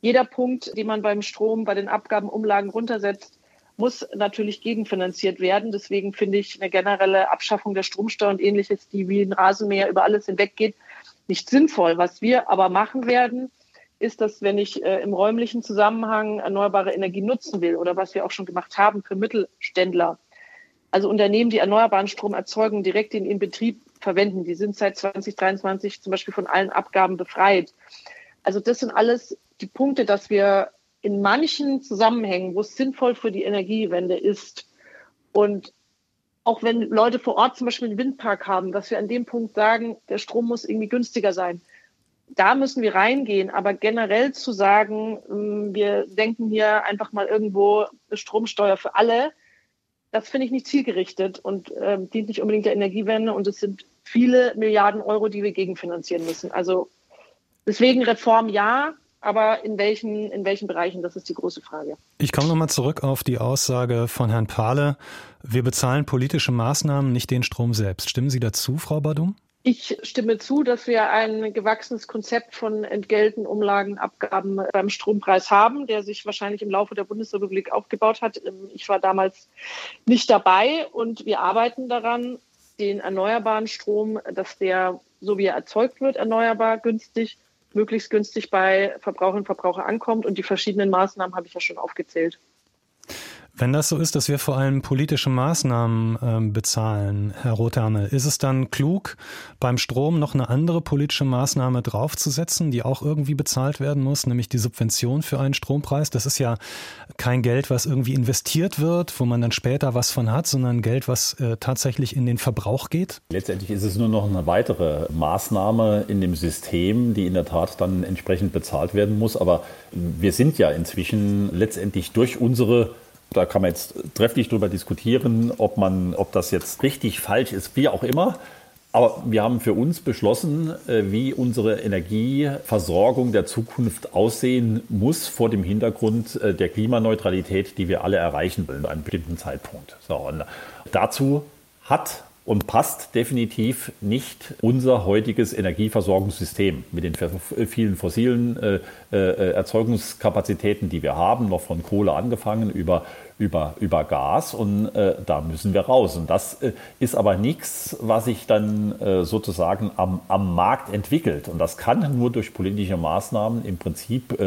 [SPEAKER 3] jeder Punkt, den man beim Strom, bei den Abgabenumlagen runtersetzt, muss natürlich gegenfinanziert werden. Deswegen finde ich eine generelle Abschaffung der Stromsteuer und ähnliches, die wie ein Rasenmäher über alles hinweggeht, nicht sinnvoll. Was wir aber machen werden, ist, dass wenn ich äh, im räumlichen Zusammenhang erneuerbare Energie nutzen will oder was wir auch schon gemacht haben für Mittelständler, also Unternehmen, die erneuerbaren Strom erzeugen, direkt in ihren Betrieb verwenden, die sind seit 2023 zum Beispiel von allen Abgaben befreit. Also das sind alles die Punkte, dass wir in manchen Zusammenhängen, wo es sinnvoll für die Energiewende ist und auch wenn Leute vor Ort zum Beispiel einen Windpark haben, dass wir an dem Punkt sagen, der Strom muss irgendwie günstiger sein. Da müssen wir reingehen, aber generell zu sagen, ähm, wir denken hier einfach mal irgendwo Stromsteuer für alle, das finde ich nicht zielgerichtet und äh, dient nicht unbedingt der Energiewende und es sind viele Milliarden Euro, die wir gegenfinanzieren müssen. Also deswegen Reform ja, aber in welchen, in welchen Bereichen, das ist die große Frage.
[SPEAKER 2] Ich komme nochmal zurück auf die Aussage von Herrn Pahle. Wir bezahlen politische Maßnahmen, nicht den Strom selbst. Stimmen Sie dazu, Frau Badum?
[SPEAKER 3] Ich stimme zu, dass wir ein gewachsenes Konzept von Entgelten, Umlagen, Abgaben beim Strompreis haben, der sich wahrscheinlich im Laufe der Bundesrepublik aufgebaut hat. Ich war damals nicht dabei und wir arbeiten daran, den erneuerbaren Strom, dass der, so wie er erzeugt wird, erneuerbar, günstig, möglichst günstig bei Verbraucherinnen und Verbrauchern ankommt. Und die verschiedenen Maßnahmen habe ich ja schon aufgezählt.
[SPEAKER 2] Wenn das so ist, dass wir vor allem politische Maßnahmen äh, bezahlen, Herr Rothermel, ist es dann klug, beim Strom noch eine andere politische Maßnahme draufzusetzen, die auch irgendwie bezahlt werden muss, nämlich die Subvention für einen Strompreis? Das ist ja kein Geld, was irgendwie investiert wird, wo man dann später was von hat, sondern Geld, was äh, tatsächlich in den Verbrauch geht?
[SPEAKER 4] Letztendlich ist es nur noch eine weitere Maßnahme in dem System, die in der Tat dann entsprechend bezahlt werden muss. Aber wir sind ja inzwischen letztendlich durch unsere da kann man jetzt trefflich darüber diskutieren, ob, man, ob das jetzt richtig, falsch ist, wie auch immer. Aber wir haben für uns beschlossen, äh, wie unsere Energieversorgung der Zukunft aussehen muss vor dem Hintergrund äh, der Klimaneutralität, die wir alle erreichen wollen, an einem bestimmten Zeitpunkt. So, und dazu hat und passt definitiv nicht unser heutiges Energieversorgungssystem mit den vielen fossilen äh, äh, Erzeugungskapazitäten, die wir haben, noch von Kohle angefangen über, über, über Gas und äh, da müssen wir raus. Und das äh, ist aber nichts, was sich dann äh, sozusagen am, am Markt entwickelt. Und das kann nur durch politische Maßnahmen im Prinzip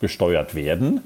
[SPEAKER 4] gesteuert werden,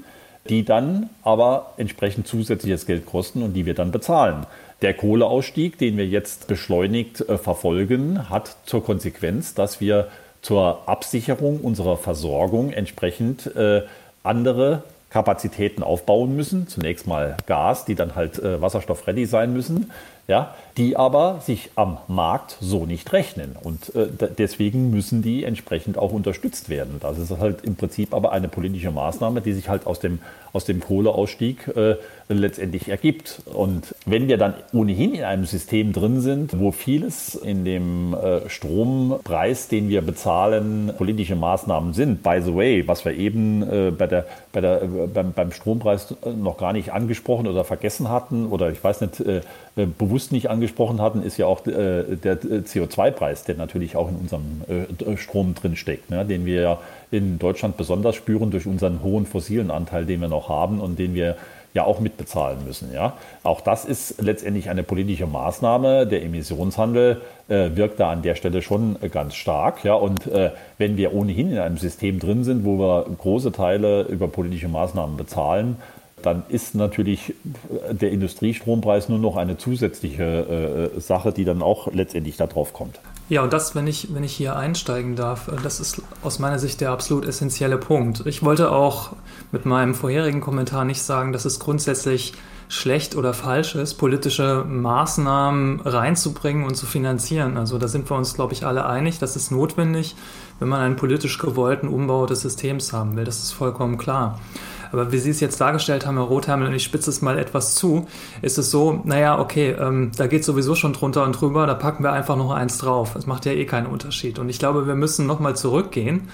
[SPEAKER 4] die dann aber entsprechend zusätzliches Geld kosten und die wir dann bezahlen. Der Kohleausstieg, den wir jetzt beschleunigt äh, verfolgen, hat zur Konsequenz, dass wir zur Absicherung unserer Versorgung entsprechend äh, andere Kapazitäten aufbauen müssen. Zunächst mal Gas, die dann halt äh, wasserstoffready sein müssen ja, die aber sich am Markt so nicht rechnen. Und deswegen müssen die entsprechend auch unterstützt werden. Das ist halt im Prinzip aber eine politische Maßnahme, die sich halt aus dem, aus dem Kohleausstieg äh, letztendlich ergibt. Und wenn wir dann ohnehin in einem System drin sind, wo vieles in dem äh, Strompreis, den wir bezahlen, politische Maßnahmen sind, by the way, was wir eben äh, bei der, bei der, äh, beim, Strompreis noch gar nicht angesprochen oder vergessen hatten oder ich weiß nicht, bewusst nicht angesprochen hatten, ist ja auch der CO2-Preis, der natürlich auch in unserem Strom drin steckt, ne, den wir ja in Deutschland besonders spüren durch unseren hohen fossilen Anteil, den wir noch haben und den wir ja auch mitbezahlen müssen. Ja? Auch das ist letztendlich eine politische Maßnahme. Der Emissionshandel äh, wirkt da an der Stelle schon ganz stark. Ja? Und äh, wenn wir ohnehin in einem System drin sind, wo wir große Teile über politische Maßnahmen bezahlen, dann ist natürlich der Industriestrompreis nur noch eine zusätzliche äh, Sache, die dann auch letztendlich darauf kommt.
[SPEAKER 5] Ja, und das, wenn ich, wenn ich hier einsteigen darf, äh, das ist aus meiner Sicht der absolut essentielle Punkt. Ich wollte auch mit meinem vorherigen Kommentar nicht sagen, dass es grundsätzlich schlecht oder falsch ist, politische Maßnahmen reinzubringen und zu finanzieren. Also da sind wir uns, glaube ich, alle einig, das ist notwendig, wenn man einen politisch gewollten Umbau des Systems haben will. Das ist vollkommen klar. Aber wie Sie es jetzt dargestellt haben, Herr Rothamel, und ich spitze es mal etwas zu, ist es so, naja, okay, ähm, da geht sowieso schon drunter und drüber, da packen wir einfach noch eins drauf. Das macht ja eh keinen Unterschied. Und ich glaube, wir müssen nochmal zurückgehen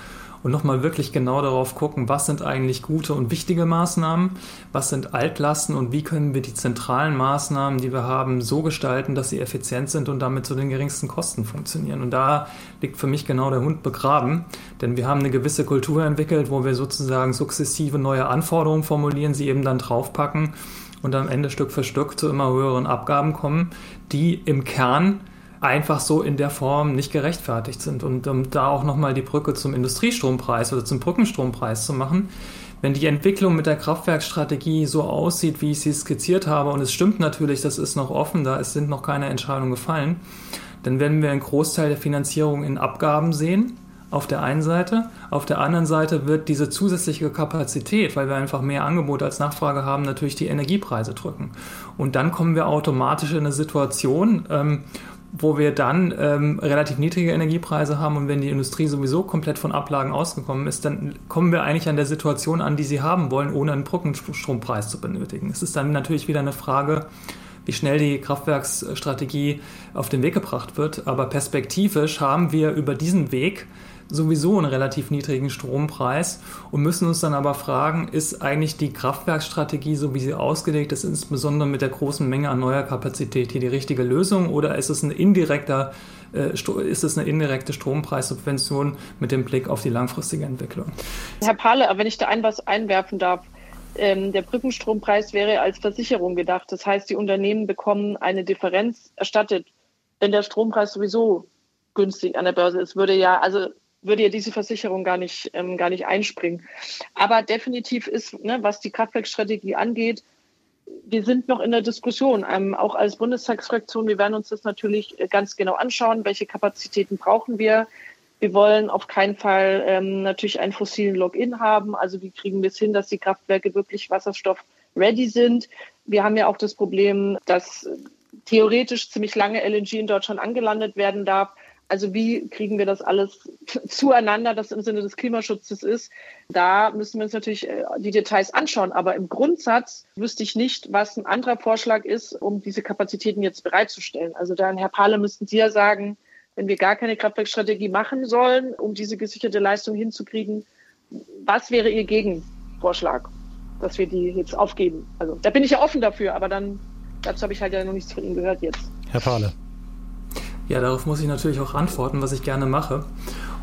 [SPEAKER 5] und nochmal wirklich genau darauf gucken, was sind eigentlich gute und wichtige Maßnahmen, was sind Altlasten und wie können wir die zentralen Maßnahmen, die wir haben, so gestalten, dass sie effizient sind und damit zu den geringsten Kosten funktionieren. Und da liegt für mich genau der Hund begraben, denn wir haben eine gewisse Kultur entwickelt, wo wir sozusagen sukzessive neue Anforderungen formulieren, sie eben dann draufpacken und am Ende Stück für Stück zu immer höheren Abgaben kommen, die im Kern einfach so in der Form nicht gerechtfertigt sind. Und um da auch nochmal die Brücke zum Industriestrompreis oder zum Brückenstrompreis zu machen, wenn die Entwicklung mit der Kraftwerkstrategie so aussieht, wie ich sie skizziert habe, und es stimmt natürlich, das ist noch offen, da es sind noch keine Entscheidungen gefallen, dann werden wir einen Großteil der Finanzierung in Abgaben sehen, auf der einen Seite. Auf der anderen Seite wird diese zusätzliche Kapazität, weil wir einfach mehr Angebot als Nachfrage haben, natürlich die Energiepreise drücken. Und dann kommen wir automatisch in eine Situation, ähm, wo wir dann ähm, relativ niedrige Energiepreise haben und wenn die Industrie sowieso komplett von Ablagen ausgekommen ist, dann kommen wir eigentlich an der Situation an, die sie haben wollen, ohne einen Brückenstrompreis zu benötigen. Es ist dann natürlich wieder eine Frage, wie schnell die Kraftwerksstrategie auf den Weg gebracht wird, aber perspektivisch haben wir über diesen Weg sowieso einen relativ niedrigen Strompreis und müssen uns dann aber fragen, ist eigentlich die Kraftwerkstrategie, so wie sie ausgelegt ist, insbesondere mit der großen Menge an neuer Kapazität hier die richtige Lösung oder ist es ein indirekter äh, ist es eine indirekte Strompreissubvention mit dem Blick auf die langfristige Entwicklung.
[SPEAKER 3] Herr Pahle, wenn ich da ein was einwerfen darf, ähm, der Brückenstrompreis wäre als Versicherung gedacht. Das heißt, die Unternehmen bekommen eine Differenz erstattet, wenn der Strompreis sowieso günstig an der Börse ist. Würde ja, also würde ja diese Versicherung gar nicht, ähm, gar nicht einspringen. Aber definitiv ist, ne, was die Kraftwerkstrategie angeht, wir sind noch in der Diskussion. Ähm, auch als Bundestagsfraktion, wir werden uns das natürlich äh, ganz genau anschauen, welche Kapazitäten brauchen wir. Wir wollen auf keinen Fall ähm, natürlich einen fossilen Login haben. Also wie kriegen wir es hin, dass die Kraftwerke wirklich wasserstoff-ready sind? Wir haben ja auch das Problem, dass theoretisch ziemlich lange LNG in Deutschland angelandet werden darf. Also wie kriegen wir das alles zueinander, das im Sinne des Klimaschutzes ist? Da müssen wir uns natürlich äh, die Details anschauen. Aber im Grundsatz wüsste ich nicht, was ein anderer Vorschlag ist, um diese Kapazitäten jetzt bereitzustellen. Also dann, Herr Pahle, müssten Sie ja sagen, wenn wir gar keine Kraftwerkstrategie machen sollen, um diese gesicherte Leistung hinzukriegen, was wäre Ihr Gegenvorschlag, dass wir die jetzt aufgeben? Also da bin ich ja offen dafür, aber dann dazu habe ich halt ja noch nichts von Ihnen gehört jetzt.
[SPEAKER 2] Herr Pahle.
[SPEAKER 5] Ja, darauf muss ich natürlich auch antworten, was ich gerne mache.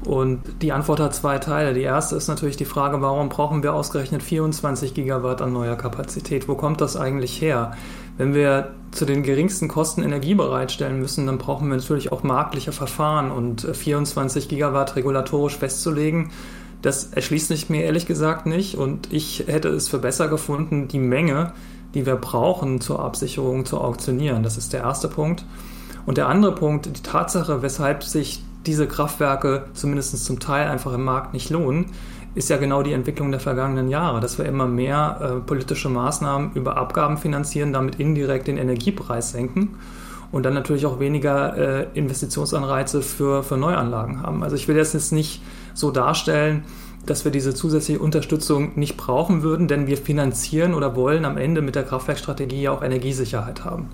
[SPEAKER 5] Und die Antwort hat zwei Teile. Die erste ist natürlich die Frage, warum brauchen wir ausgerechnet 24 Gigawatt an neuer Kapazität? Wo kommt das eigentlich her? Wenn wir zu den geringsten Kosten Energie bereitstellen müssen, dann brauchen wir natürlich auch marktliche Verfahren und 24 Gigawatt regulatorisch festzulegen. Das erschließt sich mir ehrlich gesagt nicht und ich hätte es für besser gefunden, die Menge, die wir brauchen zur Absicherung zu auktionieren. Das ist der erste Punkt. Und der andere Punkt, die Tatsache, weshalb sich diese Kraftwerke zumindest zum Teil einfach im Markt nicht lohnen, ist ja genau die Entwicklung der vergangenen Jahre, dass wir immer mehr äh, politische Maßnahmen über Abgaben finanzieren, damit indirekt den Energiepreis senken und dann natürlich auch weniger äh, Investitionsanreize für, für Neuanlagen haben. Also ich will das jetzt nicht so darstellen, dass wir diese zusätzliche Unterstützung nicht brauchen würden, denn wir finanzieren oder wollen am Ende mit der Kraftwerkstrategie ja auch Energiesicherheit haben.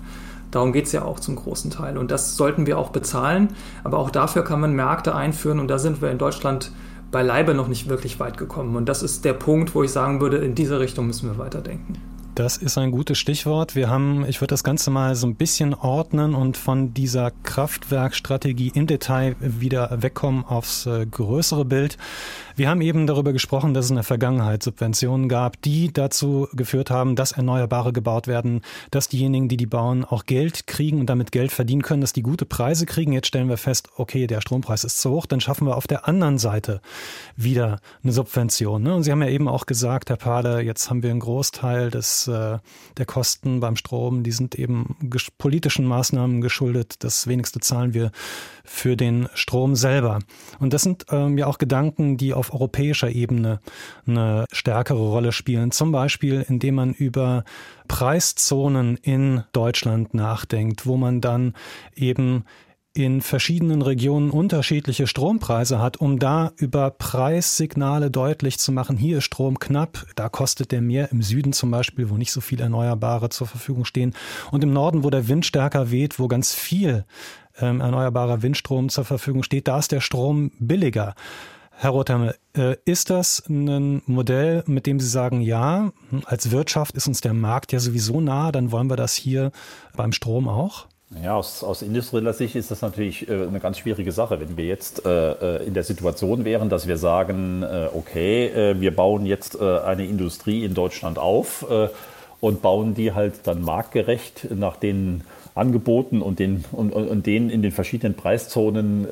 [SPEAKER 5] Darum geht es ja auch zum großen Teil. Und das sollten wir auch bezahlen. Aber auch dafür kann man Märkte einführen. Und da sind wir in Deutschland beileibe noch nicht wirklich weit gekommen. Und das ist der Punkt, wo ich sagen würde, in diese Richtung müssen wir weiterdenken.
[SPEAKER 2] Das ist ein gutes Stichwort. Wir haben, ich würde das Ganze mal so ein bisschen ordnen und von dieser Kraftwerkstrategie im Detail wieder wegkommen aufs äh, größere Bild. Wir haben eben darüber gesprochen, dass es in der Vergangenheit Subventionen gab, die dazu geführt haben, dass Erneuerbare gebaut werden, dass diejenigen, die die bauen, auch Geld kriegen und damit Geld verdienen können, dass die gute Preise kriegen. Jetzt stellen wir fest, okay, der Strompreis ist zu hoch, dann schaffen wir auf der anderen Seite wieder eine Subvention. Ne? Und Sie haben ja eben auch gesagt, Herr Pahle, jetzt haben wir einen Großteil des, äh, der Kosten beim Strom, die sind eben politischen Maßnahmen geschuldet. Das wenigste zahlen wir für den Strom selber. Und das sind ähm, ja auch Gedanken, die auf europäischer Ebene eine stärkere Rolle spielen. Zum Beispiel, indem man über Preiszonen in Deutschland nachdenkt, wo man dann eben in verschiedenen Regionen unterschiedliche Strompreise hat, um da über Preissignale deutlich zu machen, hier ist Strom knapp, da kostet der mehr im Süden zum Beispiel, wo nicht so viel Erneuerbare zur Verfügung stehen und im Norden, wo der Wind stärker weht, wo ganz viel ähm, erneuerbarer Windstrom zur Verfügung steht, da ist der Strom billiger. Herr Rothamel, äh, ist das ein Modell, mit dem Sie sagen, ja, als Wirtschaft ist uns der Markt ja sowieso nah, dann wollen wir das hier beim Strom auch?
[SPEAKER 4] Ja, aus, aus industrieller Sicht ist das natürlich äh, eine ganz schwierige Sache. Wenn wir jetzt äh, äh in der Situation wären, dass wir sagen, äh, okay, äh, wir bauen jetzt äh, eine Industrie in Deutschland auf und bauen die halt dann marktgerecht nach den Angeboten und den, und, und den in den verschiedenen Preiszonen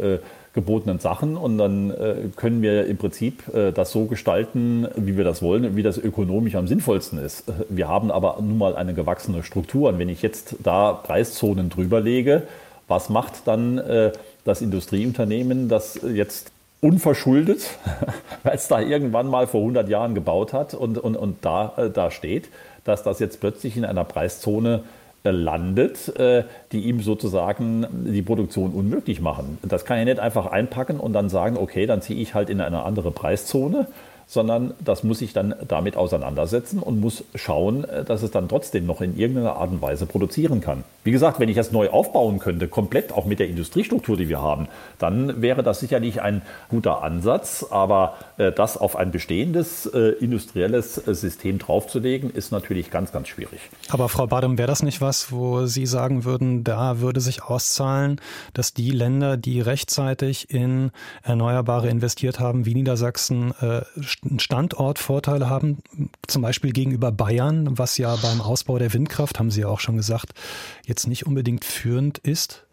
[SPEAKER 4] gebotenen Sachen und dann äh, können wir im Prinzip äh, das so gestalten, wie wir das wollen, wie das ökonomisch am sinnvollsten ist. Wir haben aber nun mal eine gewachsene Struktur und wenn ich jetzt da Preiszonen drüber lege, was macht dann äh, das Industrieunternehmen, das jetzt unverschuldet, weil es da irgendwann mal vor 100 Jahren gebaut hat und, und, und da, äh, da steht, dass das jetzt plötzlich in einer Preiszone äh, landet, äh, die ihm sozusagen die Produktion unmöglich machen. Das kann er nicht einfach einpacken und dann sagen, okay, dann ziehe ich halt in eine andere Preiszone sondern das muss sich dann damit auseinandersetzen und muss schauen, äh, dass es dann trotzdem noch in irgendeiner Art und Weise produzieren kann. Wie gesagt, wenn ich das neu aufbauen könnte, komplett auch mit der Industriestruktur, die wir haben, dann wäre das sicherlich ein guter Ansatz. Aber äh, das auf ein bestehendes äh, industrielles System draufzulegen, ist natürlich ganz, ganz schwierig.
[SPEAKER 2] Aber Frau Badem, wäre das nicht was, wo Sie sagen würden, da würde sich auszahlen, dass die Länder, die rechtzeitig in Erneuerbare investiert haben, wie Niedersachsen, äh, Standortvorteile haben, zum Beispiel gegenüber Bayern, was ja beim Ausbau der Windkraft, haben Sie ja auch schon gesagt, jetzt nicht unbedingt führend ist?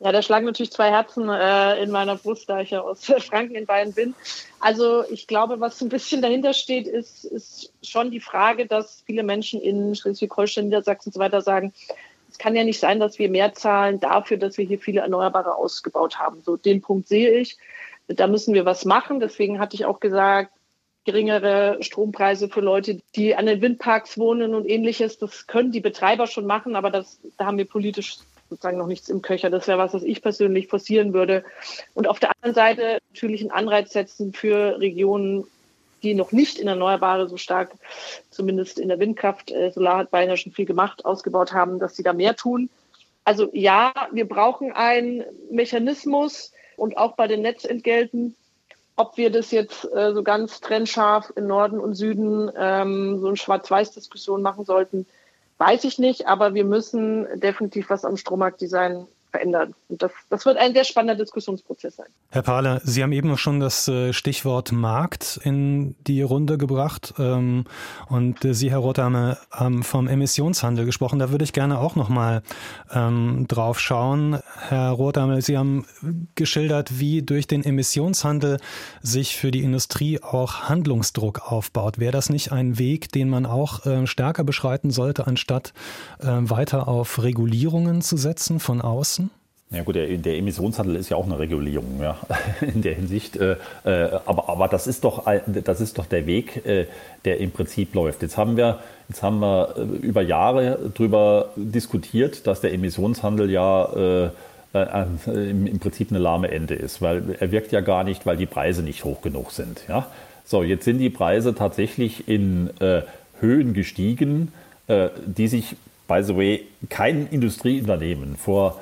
[SPEAKER 3] Ja, da schlagen natürlich zwei Herzen äh, in meiner Brust, da ich ja aus Franken in Bayern bin. Also ich glaube, was ein bisschen dahinter steht, ist, ist schon die Frage, dass viele Menschen in Schleswig-Holstein, Niedersachsen und so weiter sagen, es kann ja nicht sein, dass wir mehr zahlen dafür, dass wir hier viele Erneuerbare ausgebaut haben. So den Punkt sehe ich. Da müssen wir was machen. Deswegen hatte ich auch gesagt, geringere Strompreise für Leute, die an den Windparks wohnen und ähnliches. Das können die Betreiber schon machen, aber das, da haben wir politisch sozusagen noch nichts im Köcher. Das wäre was, was ich persönlich forcieren würde. Und auf der anderen Seite natürlich einen Anreiz setzen für Regionen, die noch nicht in Erneuerbare so stark, zumindest in der Windkraft, äh, Solar hat Bayern ja schon viel gemacht, ausgebaut haben, dass sie da mehr tun. Also ja, wir brauchen einen Mechanismus, und auch bei den Netzentgelten, ob wir das jetzt äh, so ganz trennscharf in Norden und Süden ähm, so eine Schwarz-Weiß-Diskussion machen sollten, weiß ich nicht. Aber wir müssen definitiv was am Strommarktdesign verändern. Und das, das wird ein sehr spannender Diskussionsprozess sein.
[SPEAKER 2] Herr Pahler, Sie haben eben schon das äh, Stichwort Markt in die Runde gebracht ähm, und äh, Sie, Herr Rothame, haben vom Emissionshandel gesprochen. Da würde ich gerne auch noch mal ähm, drauf schauen. Herr Rothame, Sie haben geschildert, wie durch den Emissionshandel sich für die Industrie auch Handlungsdruck aufbaut. Wäre das nicht ein Weg, den man auch äh, stärker beschreiten sollte, anstatt weiter auf Regulierungen zu setzen von außen?
[SPEAKER 4] Ja gut, der, der, Emissionshandel ist ja auch eine Regulierung, ja, in der Hinsicht. Äh, äh, aber, aber das ist doch das ist doch der Weg, äh, der im Prinzip läuft. Jetzt haben wir jetzt haben wir äh, über Jahre darüber diskutiert, dass der Emissionshandel ja äh, äh, im, Prinzip eine lahme Ende ist, weil er wirkt ja gar nicht, weil die Preise nicht hoch genug sind. Ja, so jetzt sind die Preise tatsächlich in Höhen gestiegen, die sich by the way kein Industrieunternehmen vor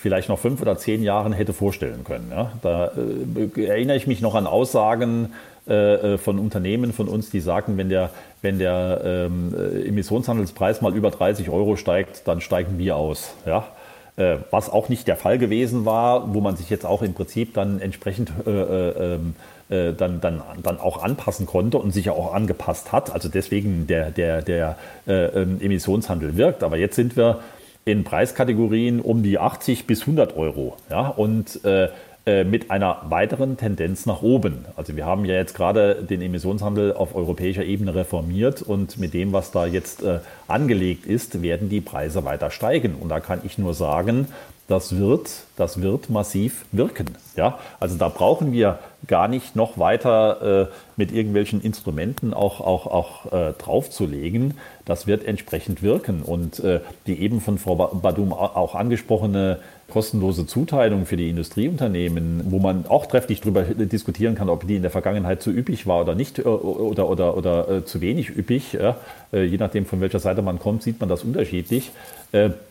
[SPEAKER 4] vielleicht noch fünf oder zehn Jahren hätte vorstellen können. Ja? Da äh, erinnere ich mich noch an Aussagen äh, äh, von Unternehmen von uns, die sagen, wenn der, wenn der ähm, äh, Emissionshandelspreis mal über 30 Euro steigt, dann steigen wir aus. Ja? Äh, was auch nicht der Fall gewesen war, wo man sich jetzt auch im Prinzip dann entsprechend ähm, dann, dann, dann auch anpassen konnte und sich ja auch angepasst hat. Also deswegen der, der, der ähm, Emissionshandel wirkt. Aber jetzt sind wir in Preiskategorien um die 80 bis 100 Euro. Ja, und äh, äh, mit einer weiteren Tendenz nach oben. Also wir haben ja jetzt gerade den Emissionshandel auf europäischer Ebene reformiert und mit dem, was da jetzt äh, angelegt ist, werden die Preise weiter steigen. Und da kann ich nur sagen, das wird, das wird massiv wirken. Ja? Also da brauchen wir gar nicht noch weiter äh, mit irgendwelchen Instrumenten auch, auch, auch äh, draufzulegen. Das wird entsprechend wirken. Und äh, die eben von Frau Badum auch angesprochene kostenlose Zuteilung für die Industrieunternehmen, wo man auch trefflich darüber diskutieren kann, ob die in der Vergangenheit zu üppig war oder nicht äh, oder, oder, oder, äh, zu wenig üppig. Ja? Äh, je nachdem, von welcher Seite man kommt, sieht man das unterschiedlich.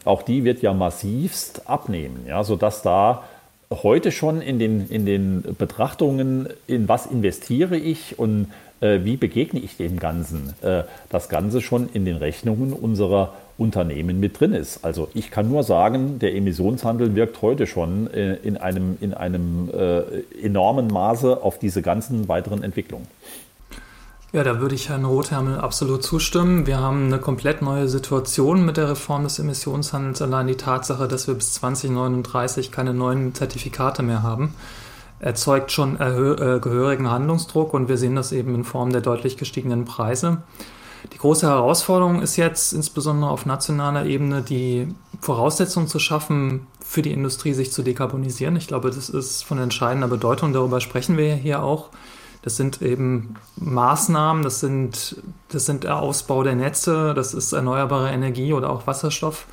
[SPEAKER 4] Auch die wird ja massivst abnehmen, ja? sodass da heute schon in den, in den Betrachtungen, in was investiere ich und äh, wie begegne ich dem Ganzen, äh, das Ganze schon in den Rechnungen unserer Unternehmen mit drin ist. Also ich kann nur sagen, der Emissionshandel wirkt heute schon äh, in einem, in einem äh, enormen Maße auf diese ganzen weiteren Entwicklungen.
[SPEAKER 5] Ja, da würde ich Herrn Rothermel absolut zustimmen. Wir haben eine komplett neue Situation mit der Reform des Emissionshandels. Allein die Tatsache, dass wir bis 2039 keine neuen Zertifikate mehr haben, erzeugt schon äh, gehörigen Handlungsdruck und wir sehen das eben in Form der deutlich gestiegenen Preise. Die große Herausforderung ist jetzt insbesondere auf nationaler Ebene die Voraussetzung zu schaffen, für die Industrie sich zu dekarbonisieren. Ich glaube, das ist von entscheidender Bedeutung. Darüber sprechen wir hier auch. Das sind eben Maßnahmen, das sind, das sind der Ausbau der Netze, das ist erneuerbare Energie oder auch Wasserstoff.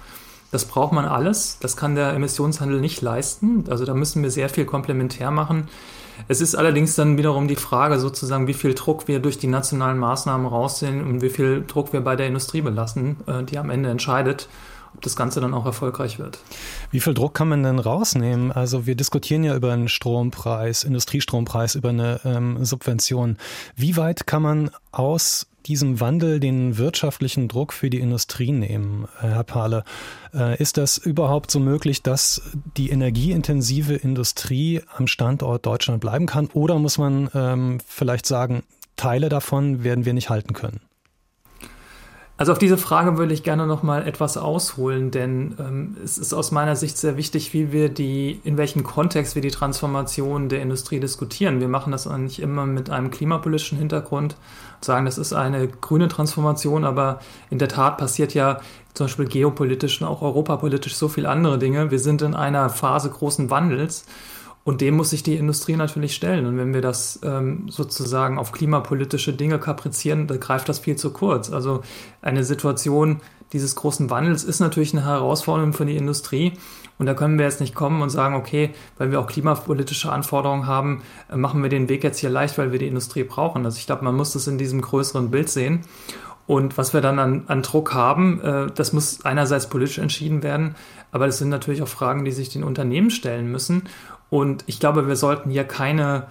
[SPEAKER 5] Das braucht man alles. Das kann der Emissionshandel nicht leisten. Also da müssen wir sehr viel komplementär machen. Es ist allerdings dann wiederum die Frage sozusagen, wie viel Druck wir durch die nationalen Maßnahmen raussehen und wie viel Druck wir bei der Industrie belassen, äh, die am Ende entscheidet ob das Ganze dann auch erfolgreich wird.
[SPEAKER 2] Wie viel Druck kann man denn rausnehmen? Also wir diskutieren ja über einen Strompreis, Industriestrompreis, über eine ähm, Subvention. Wie weit kann man aus diesem Wandel den wirtschaftlichen Druck für die Industrie nehmen, äh, Herr Pahle? Äh, ist das überhaupt so möglich, dass die energieintensive Industrie am Standort Deutschland bleiben kann? Oder muss man ähm, vielleicht sagen, Teile davon werden wir nicht halten können?
[SPEAKER 5] Also auf diese Frage würde ich gerne noch mal etwas ausholen, denn ähm, es ist aus meiner Sicht sehr wichtig, wie wir die, in welchem Kontext wir die Transformation der Industrie diskutieren. Wir machen das eigentlich immer mit einem klimapolitischen Hintergrund, sagen, das ist eine grüne Transformation, aber in der Tat passiert ja zum Beispiel geopolitisch und auch europapolitisch so viel andere Dinge. Wir sind in einer Phase großen Wandels und dem muss sich die Industrie natürlich stellen. Und wenn wir das ähm, sozusagen auf klimapolitische Dinge kaprizieren, dann greift das viel zu kurz. Also eine Situation dieses großen Wandels ist natürlich eine Herausforderung für die Industrie. Und da können wir jetzt nicht kommen und sagen, okay, weil wir auch klimapolitische Anforderungen haben, äh, machen wir den Weg jetzt hier leicht, weil wir die Industrie brauchen. Also ich glaube, man muss das in diesem größeren Bild sehen. Und was wir dann an, an Druck haben, äh, das muss einerseits politisch entschieden werden, aber das sind natürlich auch Fragen, die sich den Unternehmen stellen müssen. Und ich glaube, wir sollten hier keine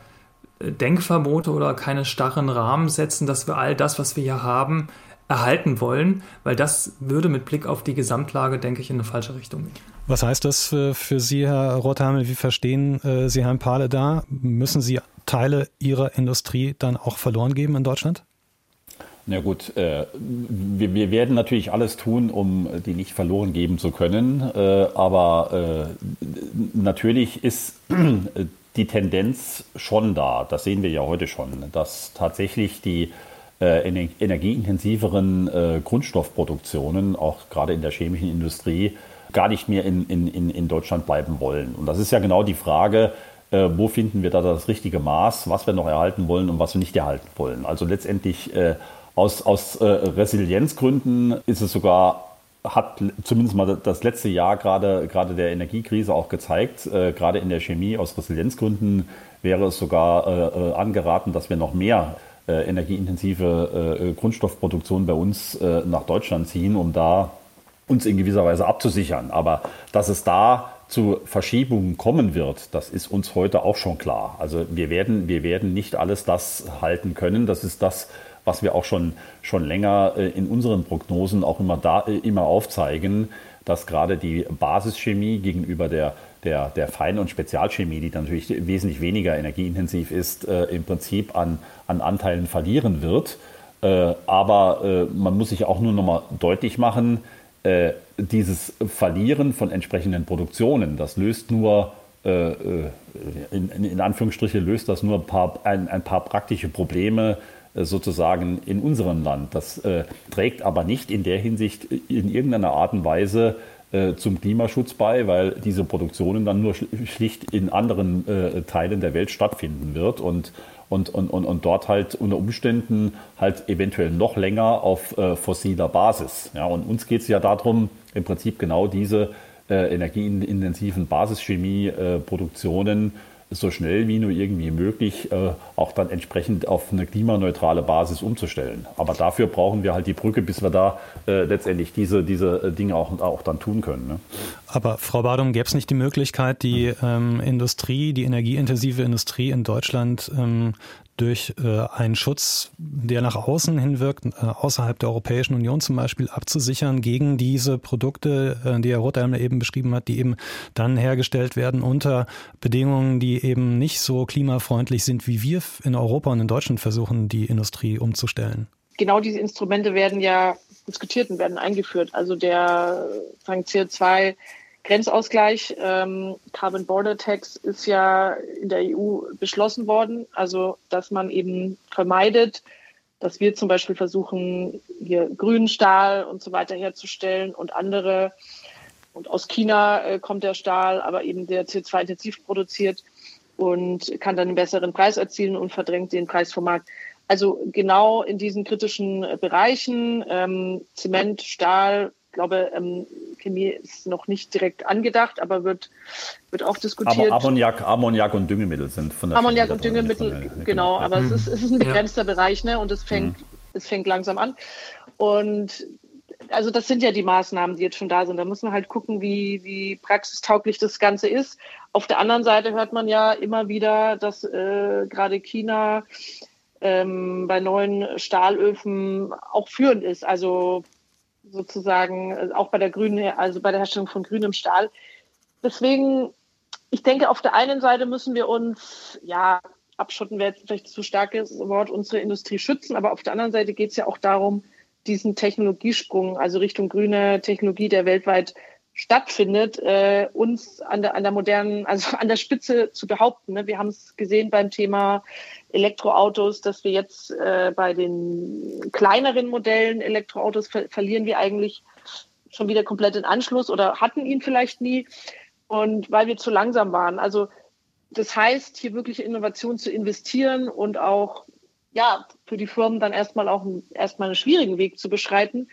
[SPEAKER 5] äh, Denkverbote oder keine starren Rahmen setzen, dass wir all das, was wir hier haben, erhalten wollen, weil das würde mit Blick auf die Gesamtlage, denke ich, in eine falsche Richtung gehen.
[SPEAKER 2] Was heißt das für, für Sie, Herr Rothamel? Wie verstehen äh, Sie Herrn Pahle da? Müssen Sie Teile Ihrer Industrie dann auch verloren geben in Deutschland?
[SPEAKER 4] Na gut, äh, wir, wir, werden natürlich alles tun, um die nicht verloren geben zu können. Äh, aber äh, natürlich ist die Tendenz schon da, das sehen wir ja heute schon, dass tatsächlich die äh, energieintensiveren äh, Grundstoffproduktionen, auch gerade in der chemischen Industrie, gar nicht mehr in, in, in Deutschland bleiben wollen. Und das ist ja genau die Frage, äh, wo finden wir da das richtige Maß, was wir noch erhalten wollen und was wir nicht erhalten wollen. Also letztendlich äh, aus, aus äh, Resilienzgründen ist es sogar hat zumindest mal das letzte Jahr gerade, gerade der Energiekrise auch gezeigt, äh, gerade in der Chemie aus Resilienzgründen wäre es sogar äh, äh angeraten, dass wir noch mehr äh, energieintensive äh, Grundstoffproduktion bei uns äh, nach Deutschland ziehen, um da uns in gewisser Weise abzusichern. Aber dass es da zu Verschiebungen kommen wird, das ist uns heute auch schon klar. Also wir werden, wir werden nicht alles das halten können. Das ist das, was wir auch schon, schon länger äh, in unseren Prognosen auch immer, da, äh, immer aufzeigen, dass gerade die Basischemie gegenüber der, der, der Fein- und Spezialchemie, die natürlich wesentlich weniger energieintensiv ist, äh, im Prinzip an, an Anteilen verlieren wird. aber man muss sich auch nur noch mal deutlich machen, dieses Verlieren von entsprechenden Produktionen, das löst nur in, in, Anführungsstriche löst das nur ein paar, ein, ein paar praktische Probleme äh, sozusagen in unserem Land. Das äh, trägt aber nicht in der Hinsicht in irgendeiner Art und Weise äh, zum Klimaschutz bei, weil diese Produktionen dann nur schlicht in anderen äh, Teilen der Welt stattfinden wird und, und, und, und, und dort halt unter Umständen halt eventuell noch länger auf äh, fossiler Basis. Ja, und uns geht es ja darum, im Prinzip genau diese äh, energieintensiven Basischemie-Produktionen äh, so schnell wie nur irgendwie möglich äh, auch dann entsprechend auf eine klimaneutrale Basis umzustellen. Aber dafür brauchen wir halt die Brücke, bis wir da äh, letztendlich diese, diese äh, Dinge auch, auch dann tun können. Ne?
[SPEAKER 2] Aber Frau Badum, gäbe es nicht die Möglichkeit, die ähm, Industrie, die energieintensive Industrie in Deutschland ähm, durch äh, einen Schutz, der nach außen hin wirkt, äh, außerhalb der Europäischen Union zum Beispiel, abzusichern gegen diese Produkte, äh, die Herr Rothhelmer eben beschrieben hat, die eben dann hergestellt werden unter Bedingungen, die eben nicht so klimafreundlich sind, wie wir in Europa und in Deutschland versuchen, die Industrie umzustellen.
[SPEAKER 3] Genau diese Instrumente werden ja diskutiert und werden eingeführt. Also der CO2 Grenzausgleich, ähm, Carbon Border Tax ist ja in der EU beschlossen worden. Also, dass man eben vermeidet, dass wir zum Beispiel versuchen, hier grünen Stahl und so weiter herzustellen und andere. Und aus China äh, kommt der Stahl, aber eben der CO2-intensiv produziert und kann dann einen besseren Preis erzielen und verdrängt den Preis vom Markt. Also genau in diesen kritischen äh, Bereichen, ähm, Zement, Stahl, glaube, ähm, Chemie ist noch nicht direkt angedacht, aber wird, wird auch diskutiert.
[SPEAKER 4] Aber Ammoniak, Ammoniak und Düngemittel sind von
[SPEAKER 3] der Ammoniak und Düngemittel, der, genau, genau, aber mhm. es, ist, es ist ein begrenzter ja. Bereich ne, und es fängt, mhm. es fängt langsam an. Und also das sind ja die Maßnahmen, die jetzt schon da sind. Da muss man halt gucken, wie, wie praxistauglich das Ganze ist. Auf der anderen Seite hört man ja immer wieder, dass äh, gerade China ähm, bei neuen Stahlöfen auch führend ist. Also sozusagen äh, auch bei der grünen, also bei der Herstellung von grünem Stahl. Deswegen, ich denke, auf der einen Seite müssen wir uns, ja, abschotten wäre jetzt vielleicht zu starkes Wort, unsere Industrie schützen, aber auf der anderen Seite geht es ja auch darum, diesen Technologiesprung, also Richtung grüne Technologie, der weltweit stattfindet, äh, uns an der, an der modernen, also an der Spitze zu behaupten. Ne? Wir haben es gesehen beim Thema Elektroautos, dass wir jetzt äh, bei den kleineren Modellen Elektroautos ver verlieren wir eigentlich schon wieder komplett den Anschluss oder hatten ihn vielleicht nie und weil wir zu langsam waren. Also das heißt, hier wirklich Innovation zu investieren und auch ja für die Firmen dann erstmal auch erstmal einen schwierigen Weg zu beschreiten,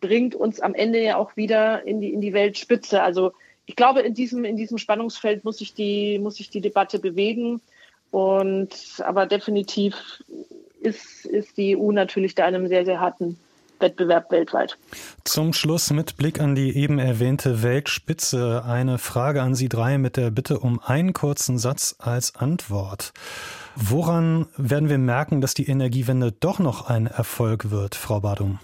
[SPEAKER 3] bringt uns am Ende ja auch wieder in die in die Weltspitze. Also ich glaube, in diesem in diesem Spannungsfeld muss sich die muss sich die Debatte bewegen. Und aber definitiv ist, ist die EU natürlich da einem sehr, sehr harten Wettbewerb weltweit.
[SPEAKER 2] Zum Schluss mit Blick an die eben erwähnte Weltspitze eine Frage an Sie drei mit der Bitte um einen kurzen Satz als Antwort. Woran werden wir merken, dass die Energiewende doch noch ein Erfolg wird, Frau Badum?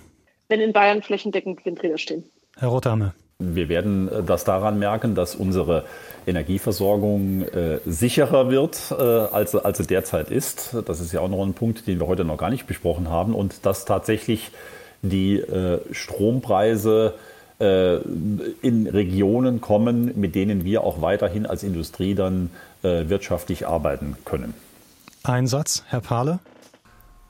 [SPEAKER 3] Wenn in Bayern flächendeckend Windräder stehen.
[SPEAKER 2] Herr Rothame.
[SPEAKER 4] Wir werden äh, das daran merken, dass unsere Energieversorgung äh, sicherer wird, äh, als, als sie derzeit ist. Das ist ja auch noch ein Punkt, den wir heute noch gar nicht besprochen haben. Und dass tatsächlich die äh, Strompreise äh, in Regionen kommen, mit denen wir auch weiterhin als Industrie dann äh, wirtschaftlich arbeiten können.
[SPEAKER 2] Ein Satz, Herr Pahle.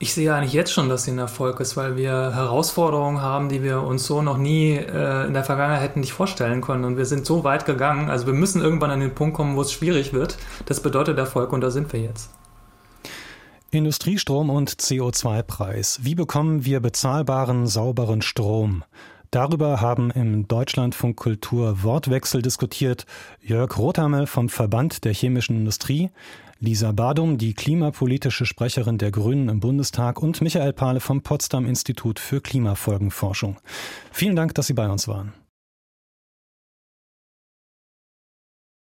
[SPEAKER 5] Ich sehe eigentlich jetzt schon, dass sie ein Erfolg ist, weil wir Herausforderungen haben, die wir uns so noch nie äh, in der Vergangenheit hätten nicht vorstellen können. Und wir sind so weit gegangen. Also wir müssen irgendwann an den Punkt kommen, wo es schwierig wird. Das bedeutet Erfolg und da sind wir jetzt.
[SPEAKER 2] Industriestrom und CO2-Preis. Wie bekommen wir bezahlbaren, sauberen Strom? Darüber haben im Deutschlandfunk Kultur Wortwechsel diskutiert Jörg Rothamel vom Verband der chemischen Industrie, Lisa Badum, die klimapolitische Sprecherin der Grünen im Bundestag und Michael Pahle vom Potsdam Institut für Klimafolgenforschung. Vielen Dank, dass Sie bei uns waren.